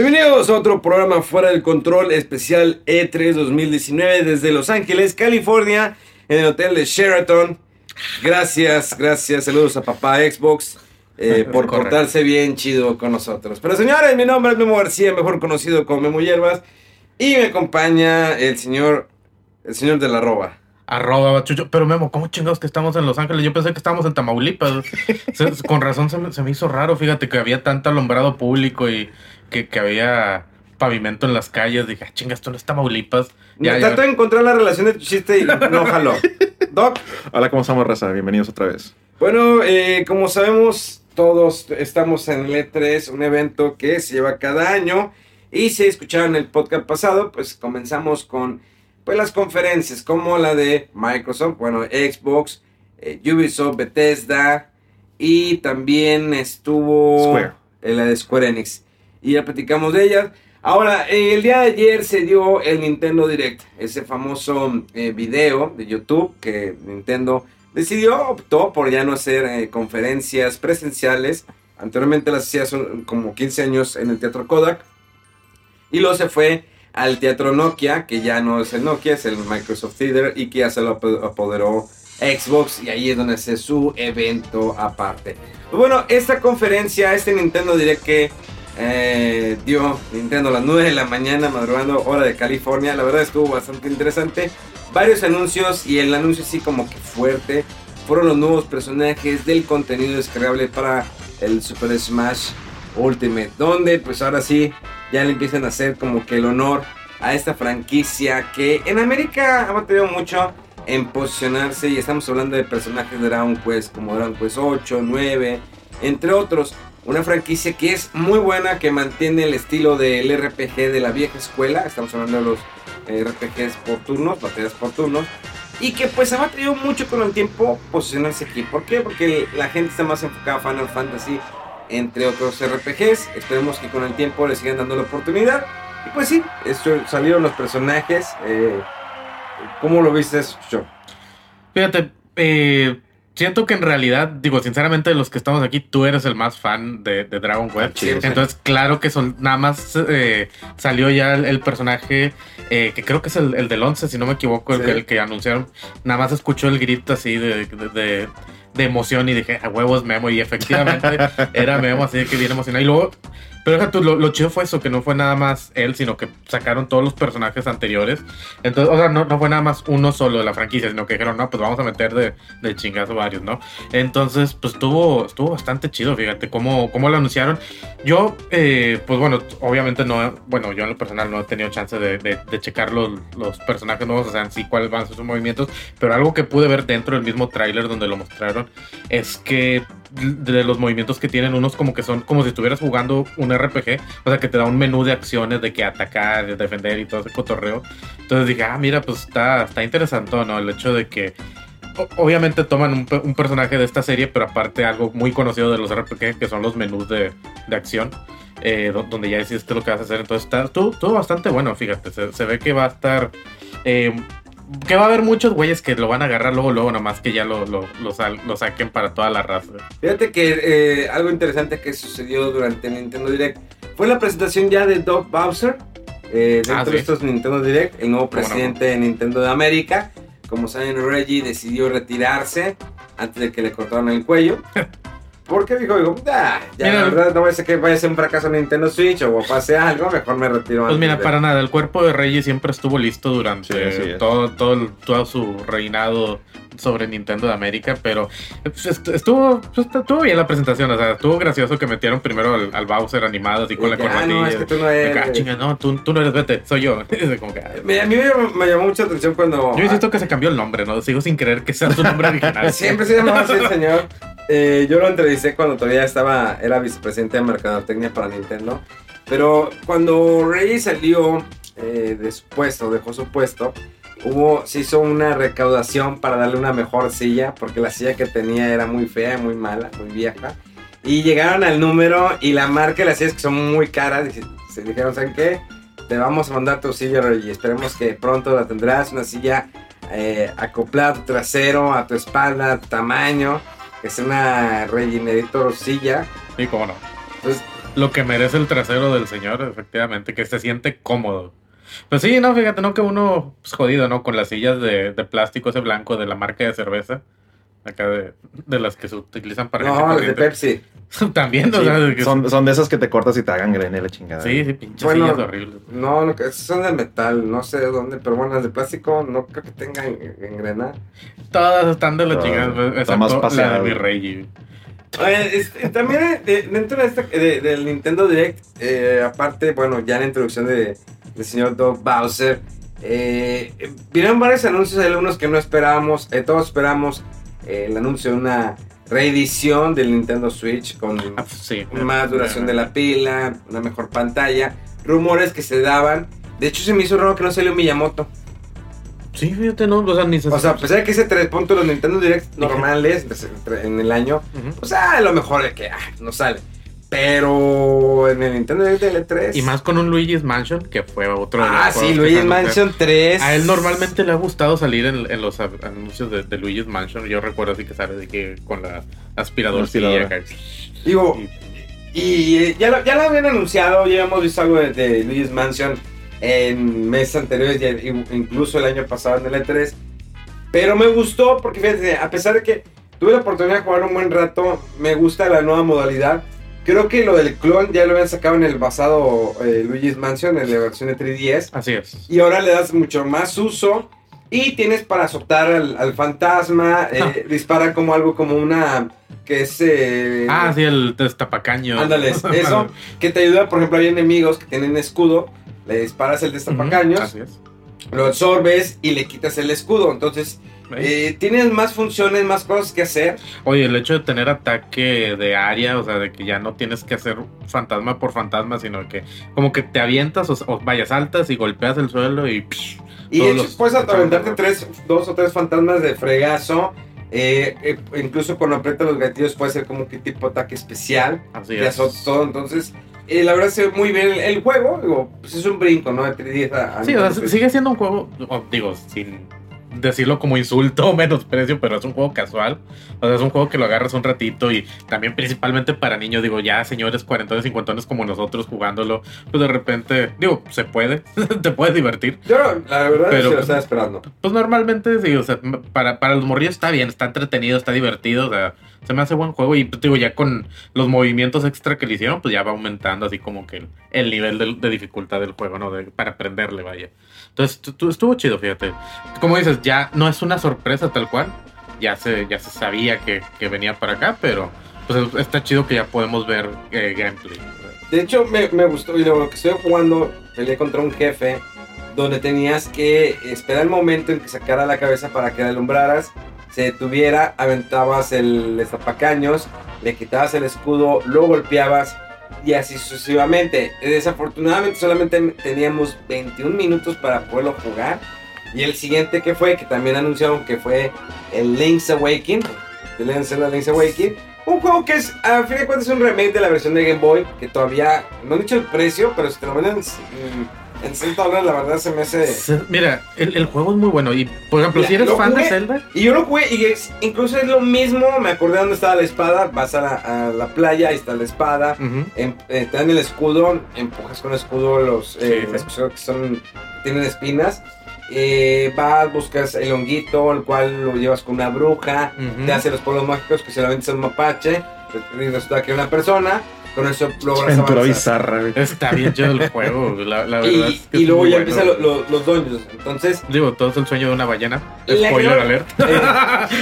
Bienvenidos a otro programa Fuera del Control especial E3 2019 desde Los Ángeles, California, en el hotel de Sheraton. Gracias, gracias, saludos a papá Xbox eh, por portarse bien chido con nosotros. Pero señores, mi nombre es Memo García, mejor conocido como Memo Hierbas, y me acompaña el señor, el señor de la roba. Arroba chucho. Pero Memo, ¿cómo chingados que estamos en Los Ángeles? Yo pensé que estábamos en Tamaulipas. Se- con razón se me, se me hizo raro, fíjate, que había tanto alumbrado público y que, que había pavimento en las calles. Dije, ah, chinga, esto no es Tamaulipas. Ya, ya- Trato de encontrar la relación de tu chiste y no jaló. Doc, Hola, ¿cómo estamos, raza? Bienvenidos otra vez. Bueno, eh, como sabemos, todos estamos en el E3, un evento que se lleva cada año. Y si escucharon el podcast pasado, pues comenzamos con pues, las conferencias, como la de Microsoft, bueno, Xbox, eh, Ubisoft, Bethesda. Y también estuvo Square. eh, la de Square Enix. Y ya platicamos de ellas. Ahora, eh, el día de ayer se dio el Nintendo Direct, ese famoso eh, video de YouTube que Nintendo decidió, optó por ya no hacer conferencias presenciales. Anteriormente las hacía como 15 años en el Teatro Kodak. Y luego se fue al Teatro Nokia, que ya no es el Nokia, es el Microsoft Theater y que ya se lo apo- apoderó Xbox y ahí es donde hace su evento aparte. Pues bueno, esta conferencia, este Nintendo Direct que eh, dio Nintendo a las 9 de la mañana, madrugando hora de California, la verdad estuvo bastante interesante. Varios anuncios y el anuncio así como que fuerte fueron los nuevos personajes del contenido descargable para el Super Smash Ultimate, donde pues ahora sí ya le empiezan a hacer como que el honor a esta franquicia que en América ha batallado mucho en posicionarse y estamos hablando de personajes de Dragon Quest como Dragon Quest 8, 9, entre otros. Una franquicia que es muy buena, que mantiene el estilo del RPG de la vieja escuela. Estamos hablando de los eh, RPGs por turnos, batallas por turnos. Y que pues ha batallado mucho con el tiempo posicionarse aquí. ¿Por qué? Porque la gente está más enfocada a Final Fantasy, entre otros RPGs. Esperemos que con el tiempo le sigan dando la oportunidad. Y pues sí, esto, salieron los personajes. Eh, ¿Cómo lo viste eso, Chucho? Fíjate, eh, siento que en realidad, digo, sinceramente, de los que estamos aquí, tú eres el más fan de, de Dragon Quest. Sí, sí. Entonces, claro que son, nada más eh, salió ya el, el personaje eh, que creo que es el, el del 11, si no me equivoco, el, Sí. que, el que anunciaron. Nada más escuchó el grito así de, de, de- de emoción y dije, a huevos Memo. Y efectivamente era Memo, así de que bien emocionado. Y luego, pero deja tú, lo, chido fue eso, que no fue nada más él, sino que sacaron todos los personajes anteriores. Entonces, o sea, no, no fue nada más uno solo de la franquicia, sino que dijeron, no, pues vamos a meter de, de chingazo varios, ¿no? Entonces, pues estuvo, estuvo bastante chido, fíjate, cómo, cómo lo anunciaron. Yo, eh, pues bueno, obviamente no, bueno, yo en lo personal no he tenido chance de, checar los, los personajes nuevos, o sea, sí cuáles van a ser sus movimientos, pero algo que pude ver dentro del mismo tráiler donde lo mostraron es que de los movimientos que tienen unos como que son como si estuvieras jugando un RPG, o sea que te da un menú de acciones de que atacar, defender y todo ese cotorreo. Entonces dije, ah, mira, pues está, está interesante, ¿no? El hecho de que obviamente toman un, un personaje de esta serie, pero aparte algo muy conocido de los RPG, que son los menús de, de acción, eh, do- donde ya decidiste lo que vas a hacer. Entonces está todo, todo bastante bueno, fíjate. Se, se ve que va a estar... eh, que va a haber muchos güeyes que lo van a agarrar luego, luego, nomás que ya lo, lo, lo sal- lo saquen para toda la raza. Fíjate que eh, algo interesante que sucedió durante Nintendo Direct fue la presentación ya de Doug Bowser eh, dentro Ah, sí. de estos Nintendo Direct, el nuevo ¿Cómo no? presidente de Nintendo de América. Como saben, Reggie decidió retirarse antes de que le cortaran el cuello. ¿Por qué dijo? Digo, "Ah, ya, Mira, la verdad, no voy a ser que vaya a ser un fracaso Nintendo Switch o pase algo, mejor me retiro Pues antes mira, de- para nada, el cuerpo de Reggie siempre estuvo listo Sí, durante es. todo, todo, el- todo su reinado sobre Nintendo de América, pero pues, est- estuvo, pues, estuvo bien la presentación, o sea, estuvo gracioso que metieron primero al, al Bowser animado así con Y la ah, corbatilla. no, es que tú no ah, eres. chinga, no, tú, tú no eres vete, soy yo. Como que, ah, Me- a mí me, me llamó mucha atención cuando... Yo insisto que se cambió el nombre, ¿no? Sigo sin creer que sea su nombre original. Siempre se llamaba así el señor. Eh, yo lo entrevisté cuando todavía estaba, era vicepresidente de Mercadotecnia para Nintendo. Pero cuando Rey salió eh, de su puesto, dejó su puesto, hubo, se hizo una recaudación para darle una mejor silla, porque la silla que tenía era muy fea, muy mala, muy vieja. Y llegaron al número y la marca de las sillas que son muy caras, y se dijeron, ¿saben qué? Te vamos a mandar tu silla, y esperemos que pronto la tendrás, una silla eh, acoplada a tu trasero, a tu espalda, a tu tamaño, es una Regenerator silla. Sí, cómo no. Entonces, Lo que merece el trasero del señor, efectivamente, que se siente cómodo. Pues sí, no, fíjate, no que uno pues, jodido, ¿no? Con las sillas de, de plástico ese blanco de la marca de cerveza. Acá de, de las que se utilizan para no, de. Pepsi. También, o Sí, sea, de que- son, son de esas que te cortas y te hagan grene la chingada. sí, sí, pinches Bueno, sillas horribles. No, no, que son de metal, no sé de dónde, pero bueno, las de plástico no creo que tengan engrena. Todas están de la Todas. chingada, excepto la de mi rey. Oye, este, también de- dentro de esta, de- del Nintendo Direct, eh, aparte, bueno, ya la introducción de, del señor Doug Bowser, eh, vinieron varios anuncios, hay algunos que no esperábamos, eh, todos esperamos eh, el anuncio de una reedición del Nintendo Switch con Ah, pues, sí. más duración de la pila, una mejor pantalla, rumores que se daban. De hecho, se me hizo raro que no salió Miyamoto. Sí, fíjate, no, o sea, ni se O sea, a pesar de que hice tres puntos los Nintendo Direct normales pues, en el año, Ujú. o sea, a lo mejor es que ah, no sale. Pero en el Nintendo Direct del E3. Y más con un Luigi's Mansion, que fue otro de los Ah, sí, Luigi's. Mansion 3. A él normalmente le ha gustado salir en, en los anuncios de, de Luigi's Mansion. Yo recuerdo así que sale de que con la aspiradora. Aspiradora. Digo, y eh, ya lo, ya lo habían anunciado, ya hemos visto algo de, de Luigi's Mansion en meses anteriores, ya- incluso el año pasado en el E3. Pero me gustó porque fíjate, a pesar de que tuve la oportunidad de jugar un buen rato, me gusta la nueva modalidad. Creo que lo del clon ya lo habían sacado en el pasado eh, Luigi's Mansion, en la versión de 3DS. Así es. Y ahora le das mucho más uso. Y tienes para azotar al, al fantasma. eh, dispara como algo como una. Que es. eh, Ah, sí, el destapacaño. Ándales, eso. Que te ayuda, por ejemplo, hay enemigos que tienen escudo. Le disparas el destapacaños. Así es. Lo absorbes y le quitas el escudo. Entonces, eh, tienes más funciones, más cosas que hacer. Oye, el hecho de tener ataque de área, o sea, de que ya no tienes que hacer fantasma por fantasma, sino que como que te avientas o, o vayas altas y golpeas el suelo y... psh, Y de Todos hecho, los- puedes los- tres, dos o tres fantasmas de fregazo. eh, eh, incluso cuando aprietas los gatillos puede ser como que tipo ataque especial. Así es. todo. Entonces, eh, la verdad se ve muy bien el, el juego. Digo, pues es un brinco, ¿no? De 3DS a, a Sí, o sea, sigue siendo un juego, digo, sin decirlo como insulto o menosprecio, pero es un juego casual. O sea, es un juego que lo agarras un ratito y también principalmente para niños, digo, ya señores cuarentones, cincuentones como nosotros jugándolo, pues de repente, digo, se puede, te puedes divertir. Yo, la verdad, Pero- lo estaba esperando. Pues normalmente, sí, o sea, para, para los morrillos está bien, está entretenido, está divertido, o sea, se me hace buen juego y pues, digo, ya con los movimientos extra que le hicieron, pues ya va aumentando así como que el, el nivel de, de dificultad del juego, ¿no? De- para aprenderle, vaya. Entonces, tu- tu- estuvo chido, fíjate. Como dices, ya no es una sorpresa tal cual, ya se, ya se sabía que, que venía para acá, pero pues está chido que ya podemos ver eh, gameplay. De hecho, me, me gustó. Y lo que estoy jugando, peleé contra un jefe donde tenías que esperar el momento en que sacara la cabeza para que la alumbraras, se detuviera, aventabas el estapacaños, le quitabas el escudo, lo golpeabas y así sucesivamente. Desafortunadamente solamente teníamos 21 minutos para poderlo jugar. Y el siguiente que fue, que también anunciaron que fue el Link's Awakening, The Link's Awakening. Un juego que es, a fin de cuentas, un remake de la versión de Game Boy, que todavía, no he dicho el precio, pero si te lo venden en, en 100 dólares, la verdad se me hace... Mira, el, el juego es muy bueno y, por ejemplo, Mira, si eres fan de. Zelda, Y yo lo jugué y es, incluso es lo mismo, me acordé dónde estaba la espada, vas a la, a la playa, ahí está la espada, eh, te dan el escudo, empujas con el escudo los eh, Sí, sí. que son tienen espinas. eh, vas, buscas el honguito, el cual lo llevas con una bruja, te hace los polvos mágicos que vendes a un mapache. Y resulta que una persona, con eso logras Aventura avanzar. bizarra, güey. Está bien chido el juego, la, la verdad. Y, es que y es luego ya bueno. empiezan lo- lo- los dungeons. Entonces, Digo, todo es el sueño de una ballena. Le Spoiler alert. eh, le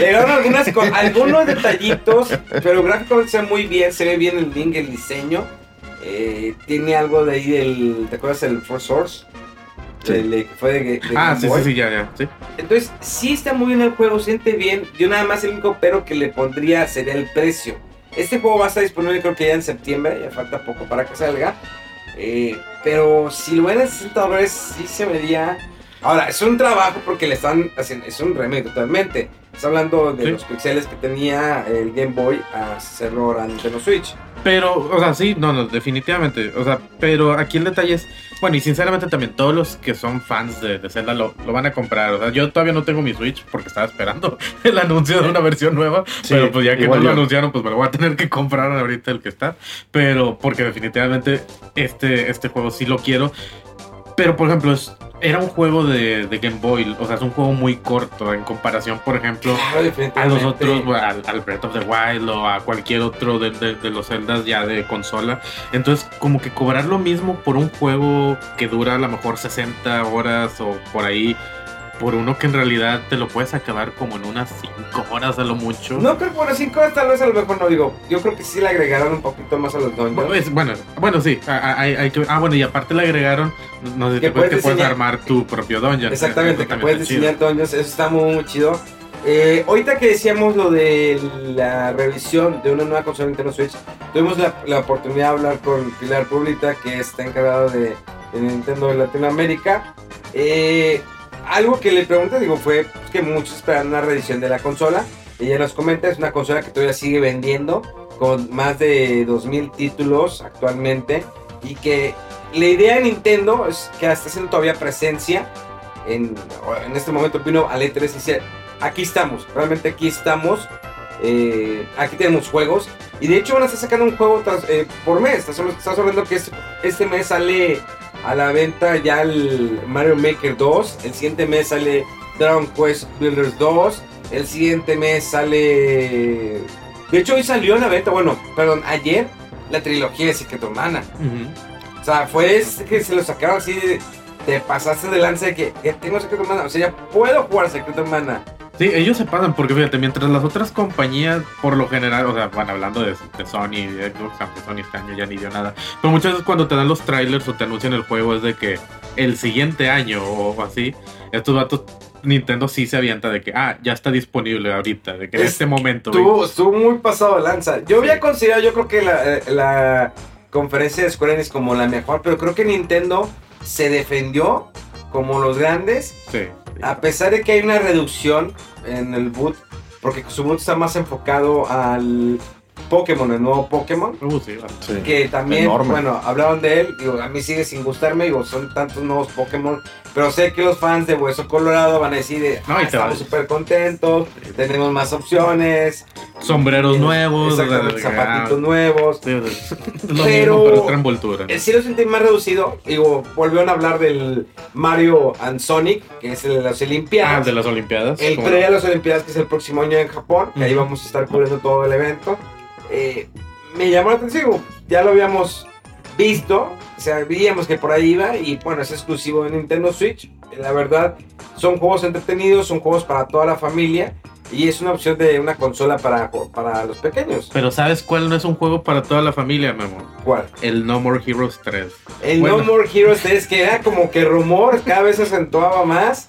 agregaron algunas algunos detallitos, pero gráficamente se ve muy bien, se ve bien el link, el diseño. Eh, tiene algo de ahí del. ¿Te acuerdas del Force Source? Sí. El, que fue de, de Ah, sí, sí, sí, ya, ya. Sí. Entonces, sí está muy bien el juego, siente bien. Yo nada más el único pero que le pondría sería el precio. Este juego va a estar disponible creo que ya en septiembre, ya falta poco para que salga. Eh, pero si lo ven en 60 dólares, sí se vería... Ahora, es un trabajo porque le están haciendo, es un remake totalmente. Está hablando de Sí. los pixeles que tenía el Game Boy a hacerlo ahora en Nintendo Switch. Pero, o sea, sí, no, no, definitivamente. O sea, pero aquí el detalle es. Bueno, y sinceramente también todos los que son fans de, de Zelda lo, lo van a comprar. O sea, yo todavía no tengo mi Switch porque estaba esperando el anuncio de una versión nueva. Sí, pero pues ya que no lo anunciaron, pues me lo voy a tener que comprar ahorita el que está. Pero porque definitivamente este, este juego sí lo quiero. Pero, por ejemplo, es, era un juego de, de Game Boy. O sea, es un juego muy corto en comparación, por ejemplo, Claro, a los otros, al, al Breath of the Wild o a cualquier otro de, de- de los Zeldas ya de consola. Entonces, como que cobrar lo mismo por un juego que dura a lo mejor 60 horas o por ahí, por uno que en realidad te lo puedes acabar como en unas 5 horas a lo mucho. No creo que por 5 tal vez a lo mejor no digo. Yo creo que sí le agregaron un poquito más a los dungeons. Bueno, es- bueno, bueno, sí, a- a- hay, hay que, ah, bueno, y aparte le agregaron, no sé, Que te puedes, diseñar- armar tu propio dungeon. Exactamente, que puedes está chido. diseñar dungeons, eso está muy, muy chido. Eh, ahorita que decíamos lo de la revisión de una nueva consola de Nintendo Switch, tuvimos la, la oportunidad de hablar con Pilar Publita, que está encargado de, de Nintendo de Latinoamérica. Eh, algo que le pregunté, digo, fue que muchos esperan una reedición de la consola. Ella nos comenta, es una consola que todavía sigue vendiendo con más de 2.000 títulos actualmente. Y que la idea de Nintendo es que está haciendo todavía presencia en, en este momento vino al E3 y dice, aquí estamos, realmente aquí estamos, eh, aquí tenemos juegos y de hecho van a estar sacando un juego tras- eh, por mes, estás estás hablando que este mes sale a la venta ya el Mario Maker 2, el siguiente mes sale Dragon Quest Builders 2, el siguiente mes sale... De hecho hoy salió a la venta, bueno, perdón, ayer la trilogía de Secret of Mana. Ujú. O sea, fue que se lo sacaron así de. Te pasaste de lanza de que, que tengo Secret of Mana. O sea, ya puedo jugar Secret of Mana. Sí, ellos se pasan porque fíjate, mientras las otras compañías, por lo general, o sea, bueno, hablando de, de Sony, de Xbox, aunque Sony este año ya ni dio nada, pero muchas veces cuando te dan los trailers o te anuncian el juego es de que el siguiente año o así, estos vatos, Nintendo sí se avienta de que, ah, ya está disponible ahorita, de que en Es- este momento. Estuvo, estuvo muy pasado de lanza. Yo había considerado, yo creo que la, eh, la conferencia de Square Enix como la mejor, pero creo que Nintendo se defendió como los grandes, sí. A pesar de que hay una reducción en el boot, porque su boot está más enfocado al Pokémon, el nuevo Pokémon. Uh, sí, vale. Sí. que también, Enorme. bueno, hablaron de él, digo, a mí sigue sin gustarme, digo, son tantos nuevos Pokémon, pero sé que los fans de Hueso Colorado van a decir, de, No, "Ah, estamos súper contentos, tenemos más opciones, Sombreros Eh, nuevos, de que, zapatitos ah, nuevos. sí, sea, lo Pero- mismo, pero envoltura. ¿no? El sí lo sentí más reducido, digo, volvieron a hablar del Mario and Sonic, que es el de las Ah, Olimpiadas. de las Olimpiadas. El como- pre a las Olimpiadas, que es el próximo año en Japón, que ahí vamos a estar cubriendo todo el evento. Eh, me llamó la atención, ya lo habíamos visto, sabíamos que por ahí iba, y bueno, es exclusivo de Nintendo Switch. La verdad, son juegos entretenidos, son juegos para toda la familia, y es una opción de una consola para, para los pequeños. Pero ¿sabes cuál no es un juego para toda la familia, Memo? ¿Cuál? El No More Heroes 3. El Bueno. No More Heroes 3, que era como que rumor, cada vez se acentuaba más,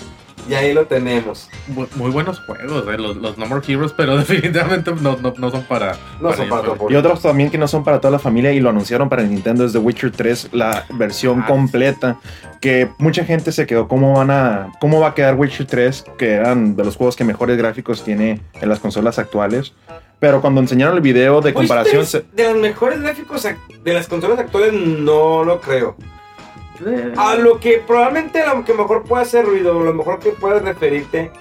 y ahí lo tenemos. Muy buenos juegos, eh, los, los No More Heroes, pero definitivamente no, no, no son para. No son para ellos, todo Y otros también que no son para toda la familia y lo anunciaron para Nintendo es The Witcher 3, la versión Ah, completa. Que mucha gente se quedó, ¿cómo van a, cómo va a quedar Witcher 3? Que eran de los juegos que mejores gráficos tiene en las consolas actuales. Pero cuando enseñaron el video de comparación, se- De los mejores gráficos de las consolas actuales, no lo creo. A lo que probablemente lo que mejor puede hacer ruido, lo mejor que puedes referirte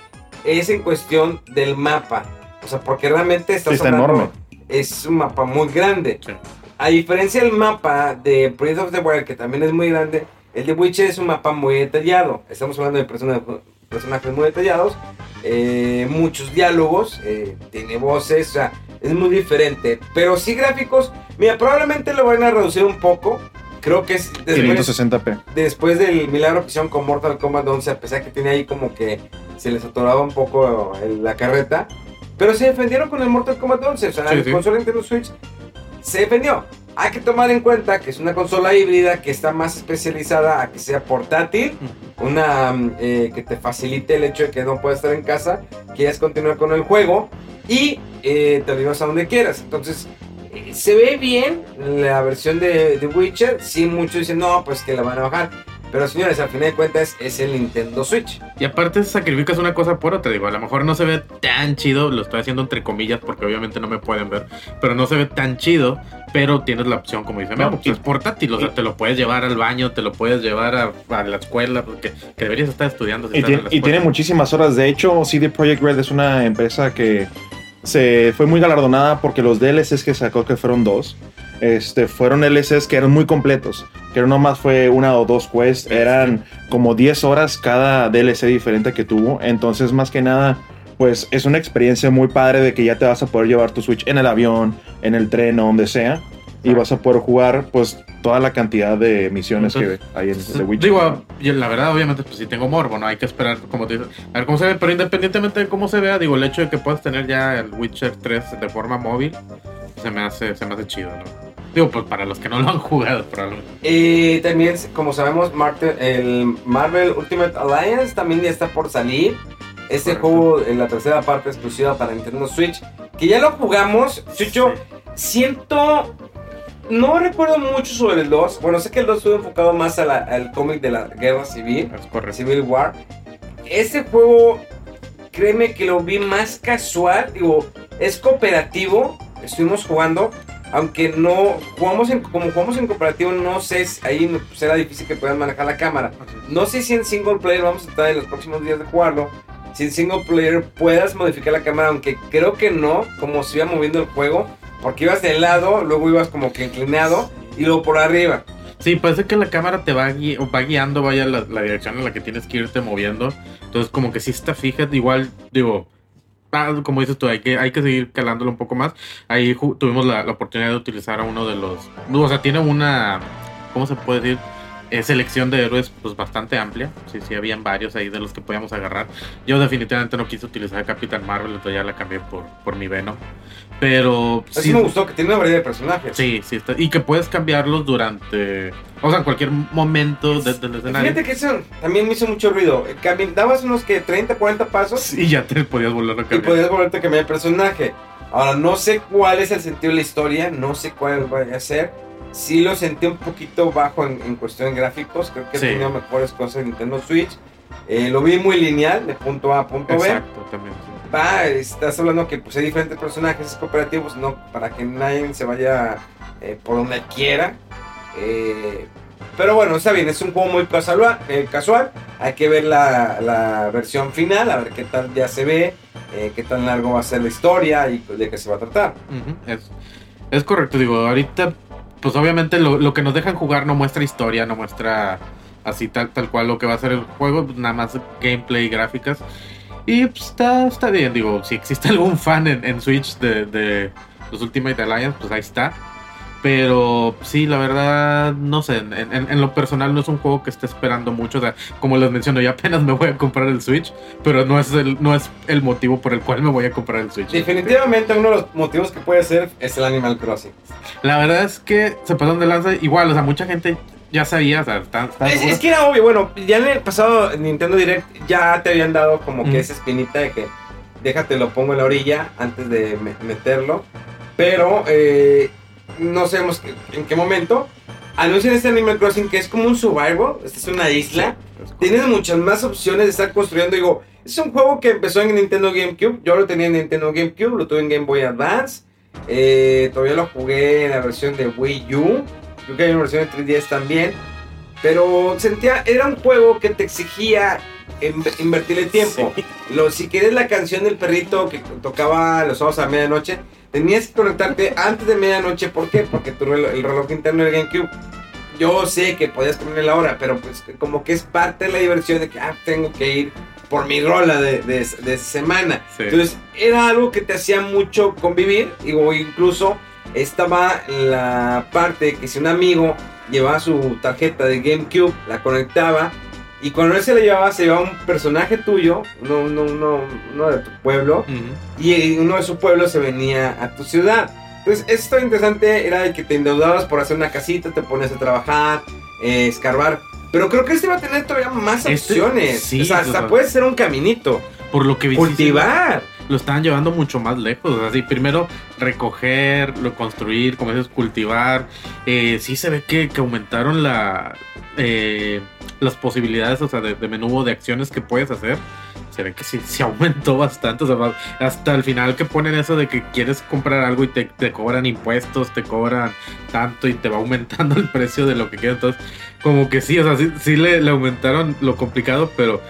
es en cuestión del mapa. O sea, porque realmente estás Sí, está hablando- enorme. Es un mapa muy grande. Sí. A diferencia del mapa de Breath of the Wild, que también es muy grande, el de Witcher es un mapa muy detallado. Estamos hablando de persona- personajes muy detallados, eh, muchos diálogos, eh, tiene voces, o sea, es muy diferente. Pero sí gráficos, mira, probablemente lo van a reducir un poco. Creo que es después, 560p. después del milagro que hicieron con Mortal Kombat 11, a pesar que tiene ahí como que se les atoraba un poco la carreta. Pero se defendieron con el Mortal Kombat 11. O sea, Sí, la sí. consola Nintendo Switch se defendió. Hay que tomar en cuenta que es una consola híbrida que está más especializada a que sea portátil, una mm, eh, que te facilite el hecho de que no puedas estar en casa, quieras continuar con el juego y eh, te a donde quieras. Entonces, eh, se ve bien la versión de, de Witcher. Sí, muchos dicen, no, pues que la van a bajar. Pero señores, al final de cuentas es el Nintendo Switch. Y aparte sacrificas una cosa por otra, digo, a lo mejor no se ve tan chido, lo estoy haciendo entre comillas porque obviamente no me pueden ver, pero no se ve tan chido, pero tienes la opción, como dice No, Memo, pues es portátil, o sea, te lo puedes llevar al baño, te lo puedes llevar a, a la escuela, porque que deberías estar estudiando. si Y tiene, y muchísimas horas. De hecho, CD Projekt Red es una empresa que se fue muy galardonada porque los DLCs que sacó, que fueron dos, este, fueron DLCs que eran muy completos. Que no nomás fue una o dos quests, eran como 10 horas cada DLC diferente que tuvo. Entonces, más que nada, pues es una experiencia muy padre de que ya te vas a poder llevar tu Switch en el avión, en el tren o donde sea. Y vas a poder jugar, pues, toda la cantidad de misiones Entonces, que hay en The Witcher. Digo, yo, la verdad, obviamente, pues si tengo morbo, ¿no? Hay que esperar, como te dices, a ver cómo se ve, pero independientemente de cómo se vea, digo, el hecho de que puedas tener ya el Witcher 3 de forma móvil, se me hace, se me hace chido, ¿no? Digo, pues para los que no lo han jugado, probablemente. Y también, como sabemos, el Marvel Ultimate Alliance también ya está por salir. Este Correcto. juego, en la tercera parte exclusiva para Nintendo Switch, que ya lo jugamos. Chucho, siento. No recuerdo mucho sobre el 2. Bueno, sé que el 2 estuvo enfocado más a la- al cómic de la guerra civil, Es. Civil War. Este juego, créeme que lo vi más casual. Digo, es cooperativo. Estuvimos jugando. Aunque no jugamos en, como jugamos en cooperativo, no sé si ahí será difícil que puedan manejar la cámara. No sé si en single player vamos a tratar en los próximos días de jugarlo. Si en single player puedas modificar la cámara, aunque creo que no, como se iba moviendo el juego, porque ibas de lado, luego ibas como que inclinado y luego por arriba. Sí, parece que la cámara te va, gui- va guiando, vaya la, la dirección en la que tienes que irte moviendo. Entonces, como que si está fija, igual, digo, como dices tú, hay que, hay que seguir calándolo un poco más. Ahí tuvimos la, la oportunidad de utilizar a uno de los. O sea, tiene una. ¿Cómo se puede decir? Eh, selección de héroes pues bastante amplia. Sí, sí, habían varios ahí de los que podíamos agarrar. Yo definitivamente no quise utilizar a Capitán Marvel, entonces ya la cambié por, por mi Venom. Pero Así me gustó, que tiene una variedad de personajes. Sí, sí, está. Y que puedes cambiarlos durante. O sea, en cualquier momento de- del escenario. Fíjate que eso también me hizo mucho ruido. Cami- Dabas unos que 30, 40 pasos Y ya te podías volver a y cambiar. podías volverte a cambiar el personaje. Ahora, no sé cuál es el sentido de la historia, no sé cuál va a ser. Sí lo sentí un poquito bajo en, en cuestión de gráficos, creo que Sí. tenía mejores cosas en Nintendo Switch. Eh, lo vi muy lineal, de punto A a punto B. Exacto, también. sí. Va, estás hablando que pues, hay diferentes personajes cooperativos, no para que nadie se vaya eh, por donde quiera. Eh, pero bueno, está bien, es un juego muy casual. eh, casual. Hay que ver la, la versión final, a ver qué tal ya se ve, qué tan largo va a ser la historia y de qué se va a tratar. Es, es correcto, digo, ahorita, pues obviamente lo, lo que nos dejan jugar no muestra historia, no muestra así tal, tal cual lo que va a ser el juego, pues, nada más gameplay, gráficas. Y pues, está, está bien, digo, si existe algún fan en, en Switch de, de los Ultimate Alliance, pues ahí está. Pero sí, la verdad, no sé, en, en- en lo personal no es un juego que esté esperando mucho. O sea, como les menciono, yo apenas me voy a comprar el Switch, pero no es el, no es el motivo por el cual me voy a comprar el Switch. Definitivamente uno de los motivos que puede ser es el Animal Crossing. La verdad es que se pasaron de lanza. Igual, o sea, mucha gente ya sabía, o sea, está, está Es, que era obvio, bueno, ya en el pasado Nintendo Direct ya te habían dado como que esa espinita de que déjate lo pongo en la orilla antes de me- meterlo. Pero eh, no sabemos que- en qué momento. Anuncian este Animal Crossing que es como un survival, esta es una isla. Tienes muchas más opciones de estar construyendo. Digo, es un juego que empezó en Nintendo GameCube. Yo lo tenía en Nintendo GameCube, lo tuve en Game Boy Advance. Eh, todavía lo jugué en la versión de Wii U. Creo que hay una versión de 3DS también. Pero sentía, era un juego que te exigía in- invertirle tiempo. Lo, si quieres la canción del perrito que tocaba los sábados a medianoche, tenías que conectarte antes de medianoche. ¿Por qué? Porque tu reloj- el reloj interno del GameCube. Yo sé que podías ponerle la hora, pero pues como que es parte de la diversión de que ah, tengo que ir por mi rola de, de, de semana. Sí. Entonces, era algo que te hacía mucho convivir. O incluso estaba la parte que si un amigo llevaba su tarjeta de GameCube, la conectaba. Y cuando él se la llevaba, se llevaba un personaje tuyo, uno, uno, uno, uno de tu pueblo. Y uno de su pueblo se venía a tu ciudad. Entonces, esto interesante era de que te endeudabas por hacer una casita, te pones a trabajar, eh, escarbar. Pero creo que este va a tener todavía más Este- opciones. sí, o sea, hasta puede ser un caminito. Por lo que Cultivar. Lo estaban llevando mucho más lejos. Primero recoger, lo construir, como cultivar. Eh, sí se ve que, que aumentaron la, eh, las posibilidades, o sea, de, menú de acciones que puedes hacer. Se ve que sí, sí aumentó bastante. Hasta el final que ponen eso de que quieres comprar algo y te, te cobran impuestos, te cobran tanto y te va aumentando el precio de lo que quieres. Entonces, como que sí, o sea, sí, sí le aumentaron lo complicado, pero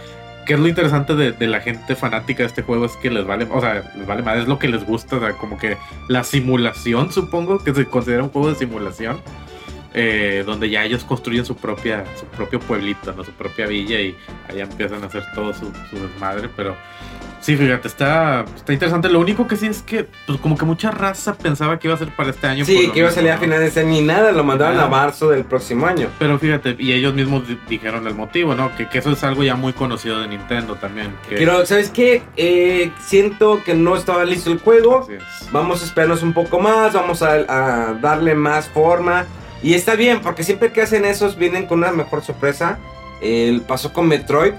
que es lo interesante de, de la gente fanática de este juego es que les vale, o sea, les vale más, es lo que les gusta, como que la simulación, supongo que se considera un juego de simulación, eh, donde ya ellos construyen su propia, su propio pueblito, ¿no? su propia villa y allá empiezan a hacer todo su, su desmadre, pero sí, fíjate, está, está interesante. Lo único que sí es que, pues como que mucha raza pensaba que iba a ser para este año. Sí, que iba a salir a finales de este año ni nada, lo mandaron a marzo del próximo año. Pero fíjate, y ellos mismos di- dijeron el motivo, ¿no? Que, que eso es algo ya muy conocido de Nintendo también. Que, Pero, ¿sabes qué? Eh, siento que no estaba listo el juego. Vamos a esperarnos un poco más, vamos a, a darle más forma. Y está bien, porque siempre que hacen esos vienen con una mejor sorpresa. El pasó con Metroid,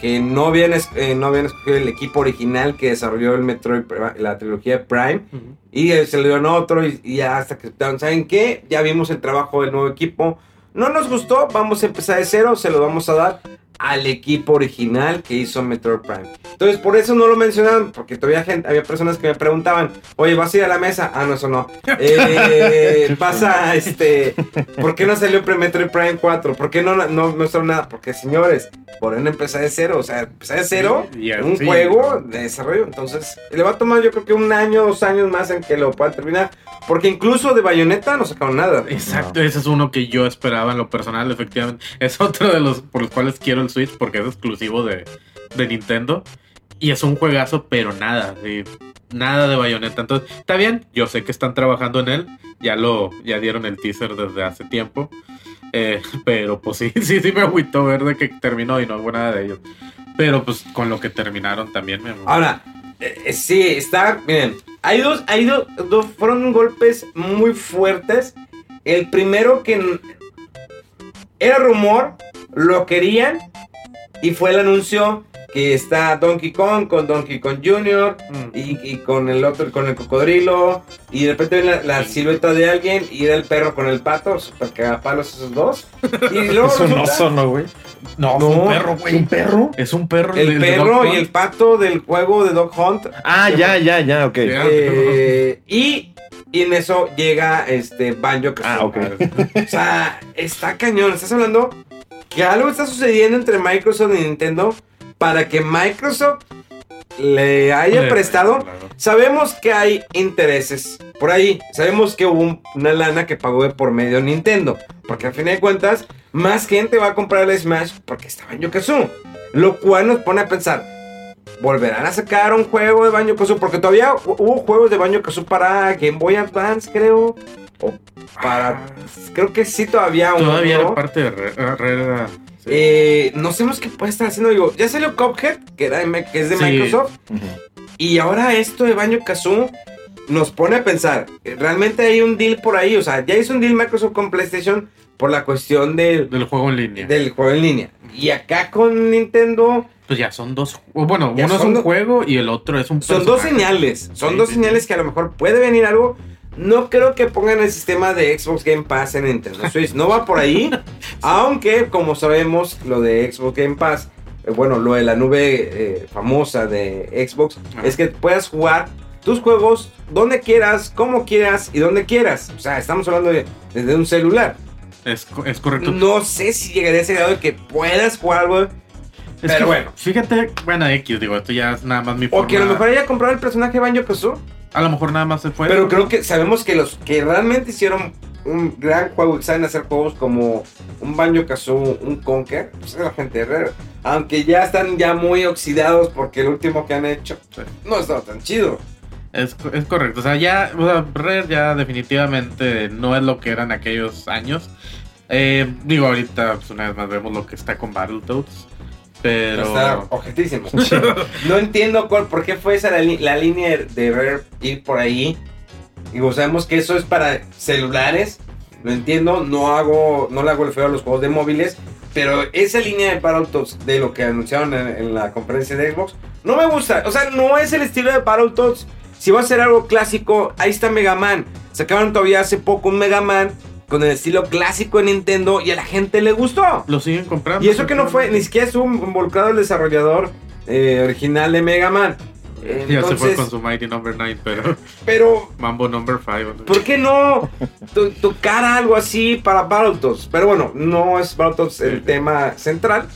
que no habían, eh, no habían escogido el equipo original que desarrolló el Metroid, la trilogía Prime. Y eh, se le dieron otro y, y ya hasta que ¿saben qué? Ya vimos el trabajo del nuevo equipo. No nos gustó, vamos a empezar de cero, se lo vamos a dar al equipo original que hizo Metroid Prime. Entonces por eso no lo mencionaron, porque todavía gente, había personas que me preguntaban, oye, ¿vas a ir a la mesa? Ah, no, eso no. Eh, pasa, este, ¿por qué no salió Pre- Metroid Prime 4? ¿Por qué no, no, no mostraron nada? Porque señores, por no empezar de cero, o sea, empezar de cero, Sí, y un así, juego de desarrollo. Entonces, le va a tomar yo creo que un año, dos años más en que lo pueda terminar. Porque incluso de Bayonetta no sacaron nada. Exacto, ese es uno que yo esperaba en lo personal, efectivamente. Es otro de los por los cuales quiero el Switch porque es exclusivo de, de Nintendo. Y es un juegazo, pero nada, sí, nada de Bayonetta. Entonces, está bien, yo sé que están trabajando en él. Ya lo, ya dieron el teaser desde hace tiempo. Eh, pero pues sí, sí, sí me agüitó ver de que terminó y no hubo nada de ellos. Pero pues con lo que terminaron también me Ahora, eh, sí, está. Miren, hay dos, hay dos, dos- fueron golpes muy fuertes. El primero que era rumor, lo querían y fue el anuncio que está Donkey Kong con Donkey Kong Jr. Mm. y, y con el otro, con el cocodrilo y de repente ven la, la silueta de alguien y era el perro con el pato, super cagapalos esos dos. Y luego Es un oso, ¿no, güey? No, No, fue un perro, ¿Un güey. perro? Es un perro. el perro y el pato del juego de Dog Hunt Ah, ya, ya, ya, ok. Eh, y, y en eso llega este Banjo Kazooie. Ah, ok. O sea, está cañón. Estás hablando que algo está sucediendo entre Microsoft y Nintendo para que Microsoft le haya prestado. claro. Sabemos que hay intereses por ahí. Sabemos que hubo un- una lana que pagó de por medio Nintendo. Porque al fin de cuentas, más gente va a comprar el Smash porque está Banjo Kazooie. Lo cual nos pone a pensar. ¿Volverán a sacar un juego de Banjo Kazooie? Porque todavía hu- hubo juegos de Banjo Kazooie para Game Boy Advance, creo. O para. Creo que sí, todavía uno. Todavía era parte de Re- Re- sí. Eh, no sabemos qué puede estar haciendo. Digo, ya salió Cuphead, que, era de que es de Sí. Microsoft. Y ahora esto de Banjo Kazooie nos pone a pensar. eh, Realmente hay un deal por ahí. O sea, ya hizo un deal Microsoft con PlayStation por la cuestión del, Del juego en línea. del juego en línea. Y acá con Nintendo. Pues ya son dos. Bueno, uno es un do- juego y el otro es un Son dos señales. Son Sí, dos sí, señales que a lo mejor puede venir algo. No creo que pongan el sistema de Xbox Game Pass en Nintendo Switch. No va por ahí. Aunque, como sabemos, lo de Xbox Game Pass, eh, bueno, lo de la nube eh, famosa de Xbox, es que puedas jugar tus juegos donde quieras, como quieras y donde quieras. O sea, estamos hablando de, desde un celular. Es, es correcto. No sé si llegaría a ese grado de que puedas jugar algo. Es pero que, bueno. Fíjate, bueno, X, digo, esto ya es nada más mi O forma. que a lo mejor haya comprado el personaje Banjo Kazooie. A lo mejor nada más se fue. Pero creo que sabemos que los que realmente hicieron un gran juego saben hacer juegos como un Banjo Kazooie, un Conker, pues es la gente de Rare. Aunque ya están ya muy oxidados porque el último que han hecho Sí. no ha estado tan chido. Es, es correcto. O sea, ya, o sea, Rare ya definitivamente no es lo que eran aquellos años. Eh, digo, ahorita, pues una vez más vemos lo que está con Battletoads. Pero. Está objetísimo. no entiendo cuál, por qué fue esa la, línea de Rare ir por ahí. Digo, sabemos que eso es para celulares. Lo entiendo, no hago, no le hago el feo a los juegos de móviles. Pero esa línea de Battletoads de lo que anunciaron en, en la conferencia de Xbox, no me gusta. O sea, no es el estilo de Battletoads. Si va a ser algo clásico, ahí está Mega Man. Sacaron todavía hace poco un Mega Man con el estilo clásico de Nintendo y a la gente le gustó. Lo siguen comprando. Y eso que no fue, ni siquiera estuvo involucrado el desarrollador eh, original de Mega Man. Ya se fue con su Mighty Number 9, pero pero Mambo Number 5. ¿por qué no to- tocar algo así para Battletoads? Pero bueno, no es Battletoads el Sí. tema central.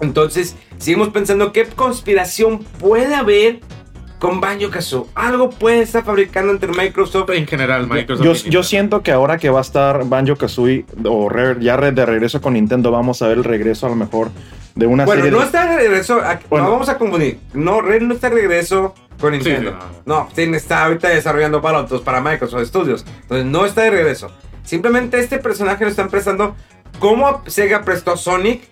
Entonces, seguimos pensando qué conspiración puede haber con Banjo Kazooie. Algo puede estar fabricando entre Microsoft En general, Microsoft. Yo, siento que ahora que va a estar Banjo Kazooie o Rare ya re- de regreso con Nintendo, vamos a ver el regreso a lo mejor de una Bueno, serie no de- está de regreso. a- Bueno. No vamos a confundir. No, Red no está de regreso con Sí, Nintendo. no. no, tiene- está ahorita desarrollando Battletoads para Microsoft Studios. Entonces no está de regreso. Simplemente este personaje lo están prestando. Como Sega prestó a Sonic.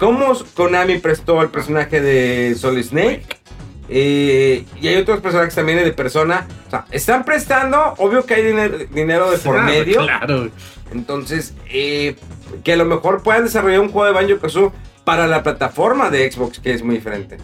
Como Konami prestó al personaje de Solid Snake. Eh, y hay otros personajes también de persona. O sea, están prestando. Obvio que hay dinero, dinero de por medio. Claro. Entonces, eh, que a lo mejor puedan desarrollar un juego de Banjo Kazooie para la plataforma de Xbox, que es muy diferente.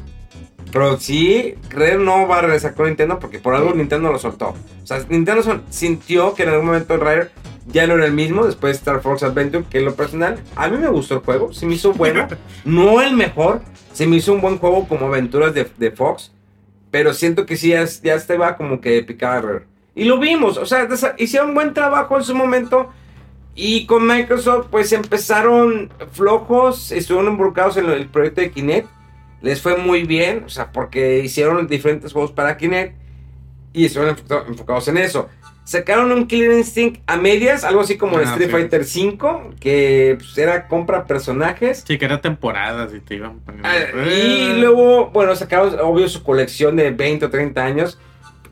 Pero sí, Rare no va a regresar con Nintendo porque por algo Nintendo lo soltó. O sea, Nintendo sintió que en algún momento Rare ya no era el mismo después de Star Fox Adventure, que en lo personal, a mí me gustó el juego, se me hizo bueno. no el mejor, se me hizo un buen juego como aventuras de, de Fox. Pero siento que sí, ya, ya este va como que picaba Rare. Y lo vimos, o sea, hicieron un buen trabajo en su momento. Y con Microsoft, pues empezaron flojos, estuvieron involucrados en el proyecto de Kinect. Les fue muy bien, o sea, porque hicieron diferentes juegos para Kinect y estuvieron enfo- enfocados en eso. Sacaron un Killer Instinct a medias, algo así como el Ah, Street sí. Fighter V, que pues, era compra personajes. Sí, que era temporadas y te iban poniendo. Ah, Eh. Y luego, bueno, sacaron obvio su colección de 20 o 30 años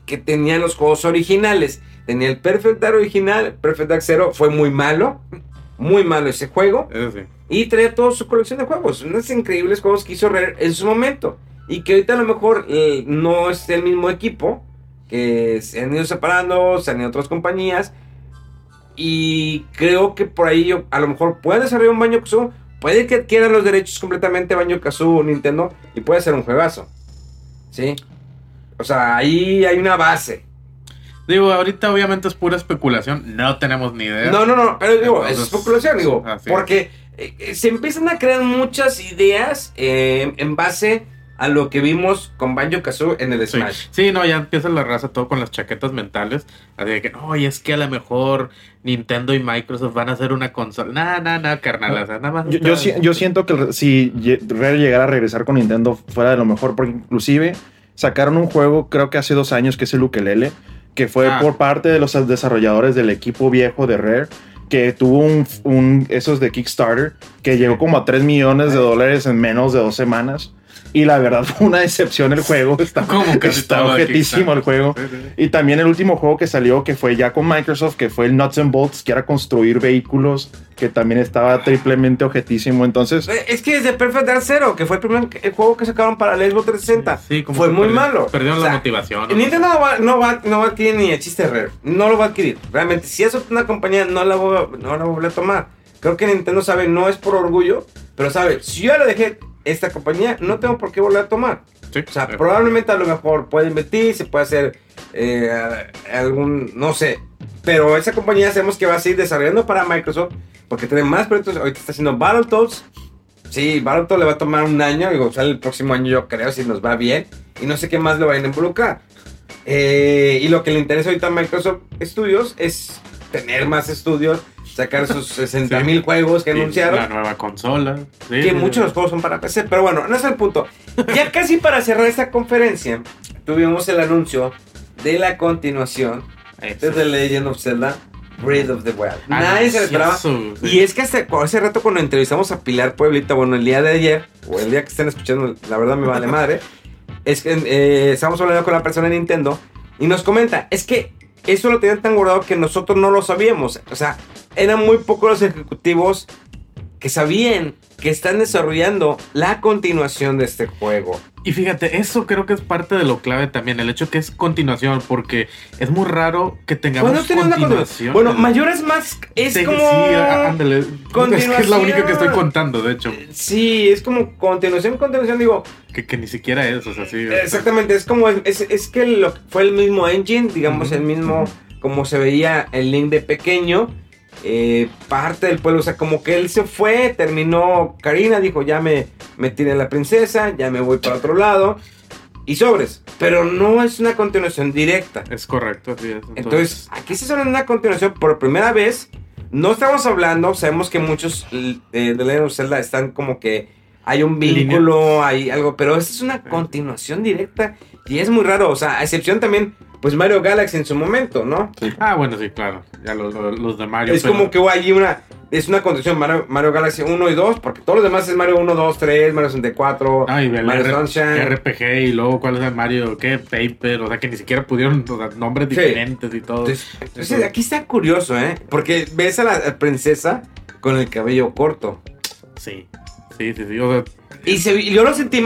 que tenían los juegos originales. Tenía el Perfect Dark original, Perfect Dark Zero fue muy malo, muy malo ese juego. Sí. Y traía toda su colección de juegos, unos increíbles juegos que hizo Rare en su momento. Y que ahorita a lo mejor eh, no es el mismo equipo, que se han ido separando, se han ido a otras compañías. Y creo que por ahí yo- a lo mejor puede desarrollar un Banjo Kazooie, puede que adquieran los derechos completamente Banjo Kazooie Nintendo y puede ser un juegazo. ¿Sí? O sea, ahí hay una base. Digo, ahorita obviamente es pura especulación. No tenemos ni idea. No, no, no, pero digo, Entonces, es especulación, digo, porque eh, eh, se empiezan a crear muchas ideas eh, en base a lo que vimos con Banjo Kazooie en el. Smash. Sí, no, ya empieza la raza todo con las chaquetas mentales. Así de que, no, y es que a lo mejor Nintendo y Microsoft van a hacer una consola. Nah, nah, nah, carnal. o sea, nada más. Yo, yo, si- yo siento que si Rare llegara a regresar con Nintendo fuera de lo mejor, porque inclusive sacaron un juego, creo que hace dos años, que es el Ukelele, que fue Ah. por parte de los desarrolladores del equipo viejo de Rare, que tuvo un, un- esos de Kickstarter, que llegó como a 3 millones de dólares en menos de dos semanas. Y la verdad fue una decepción el juego. Está, Como casi está objetísimo el juego. Sí, sí, sí. Y también el último juego que salió, que fue ya con Microsoft, que fue el Nuts and Bolts, que era construir vehículos, que también estaba triplemente objetísimo. Entonces, Es que desde Perfect Dark Zero, que fue el primer el juego que sacaron para el Xbox 360, Sí, como fue que muy perdi- malo. Perdieron O sea, la motivación. ¿no? Nintendo no va, no, va, no va a adquirir ni el chiste Rare. No lo va a adquirir. Realmente, si es una compañía, no la voy a, no la voy a tomar. Creo que Nintendo sabe, no es por orgullo, pero sabe, si yo ya le dejé esta compañía, no tengo por qué volver a tomar. Sí, O sea, sí. probablemente a lo mejor puede invertir, se puede hacer eh, algún, no sé. Pero esa compañía sabemos que va a seguir desarrollando para Microsoft porque tiene más proyectos. Ahorita está haciendo Battletoads. Sí, Battletoads le va a tomar un año. Digo, sale el próximo año, yo creo, si nos va bien. Y no sé qué más lo vayan a involucrar. Eh, y lo que le interesa ahorita a Microsoft Studios es tener más estudios, sacar sus 60 mil juegos que anunciaron. La nueva consola. Sí, Que sí, muchos de los juegos son para PC, pero bueno, no es el punto. Ya casi para cerrar esta conferencia, tuvimos el anuncio de la continuación Eso. de The Legend of Zelda Breath of the Wild. Ah, Nadie se lo esperaba. Sí. Y es que hace, hace rato cuando entrevistamos a Pilar Pueblita, bueno, el día de ayer, o el día que estén escuchando, la verdad me vale madre, es que eh, estábamos hablando con la persona de Nintendo y nos comenta, es que eso lo tenían tan guardado que nosotros no lo sabíamos. O sea, eran muy pocos los ejecutivos que sabían que están desarrollando la continuación de este juego. Y fíjate, eso creo que es parte de lo clave también, el hecho que es continuación, porque es muy raro que tengamos Bueno, una continuación. Bueno, Mask es Sí, como... sí, á- ándale. Es que es la continuación. única que estoy contando, de hecho, Sí, es como continuación, continuación, digo, que, que ni siquiera es, o sea, sí. Exactamente, es como, es, es que lo, fue el mismo engine, digamos, el mismo, como se veía el Link de pequeño, eh, parte del pueblo, o sea, como que él se fue, terminó, Karina dijo, ya me metí en la princesa, ya me voy para otro lado, y sobres, pero no es una continuación directa. Es correcto, así es. Entonces, aquí se suena una continuación por primera vez. No estamos hablando, sabemos que muchos eh, de Legend of Zelda están como que hay un Línea. vínculo, hay algo, pero esta es una continuación directa y es muy raro, o sea, a excepción también, pues Mario Galaxy en su momento, ¿no? Ah, bueno, sí, claro. Ya los, los- los de Mario. es pero- como que hubo allí una, es una continuación Mario, Mario Galaxy 1 y 2, porque todos los demás es Mario 1, 2, 3, Mario 64, Ah, y el Mario R- Sunshine. RPG y luego cuál es el Mario, qué, Paper, o sea que ni siquiera pudieron, o sea, nombres Sí. diferentes y todo. Entonces, entonces, aquí está curioso, ¿eh? Porque ves a la princesa con el cabello corto. Sí, sí, sí, sí. O sea, Y se, y yo lo sentí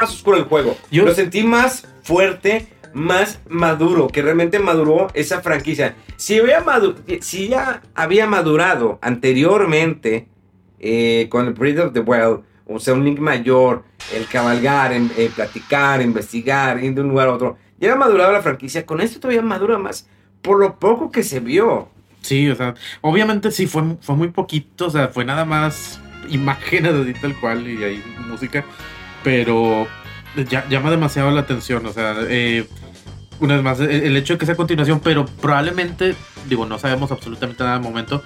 Más oscuro el juego. Yo- Lo sentí más fuerte, más maduro, que realmente maduró esa franquicia. Si, había madu- si ya había madurado anteriormente eh, con el Breath of the Wild, o sea, un link mayor, el cabalgar, en- eh, platicar, investigar, ir de un lugar a otro, ya había madurado la franquicia. Con esto todavía madura más, por lo poco que se vio. sí, o sea, obviamente sí fue, fue muy poquito, o sea, fue nada más imágenes así tal cual y ahí música, pero llama demasiado la atención, o sea, eh, una vez más, el, el hecho de que sea continuación, pero probablemente, digo, no sabemos absolutamente nada de momento,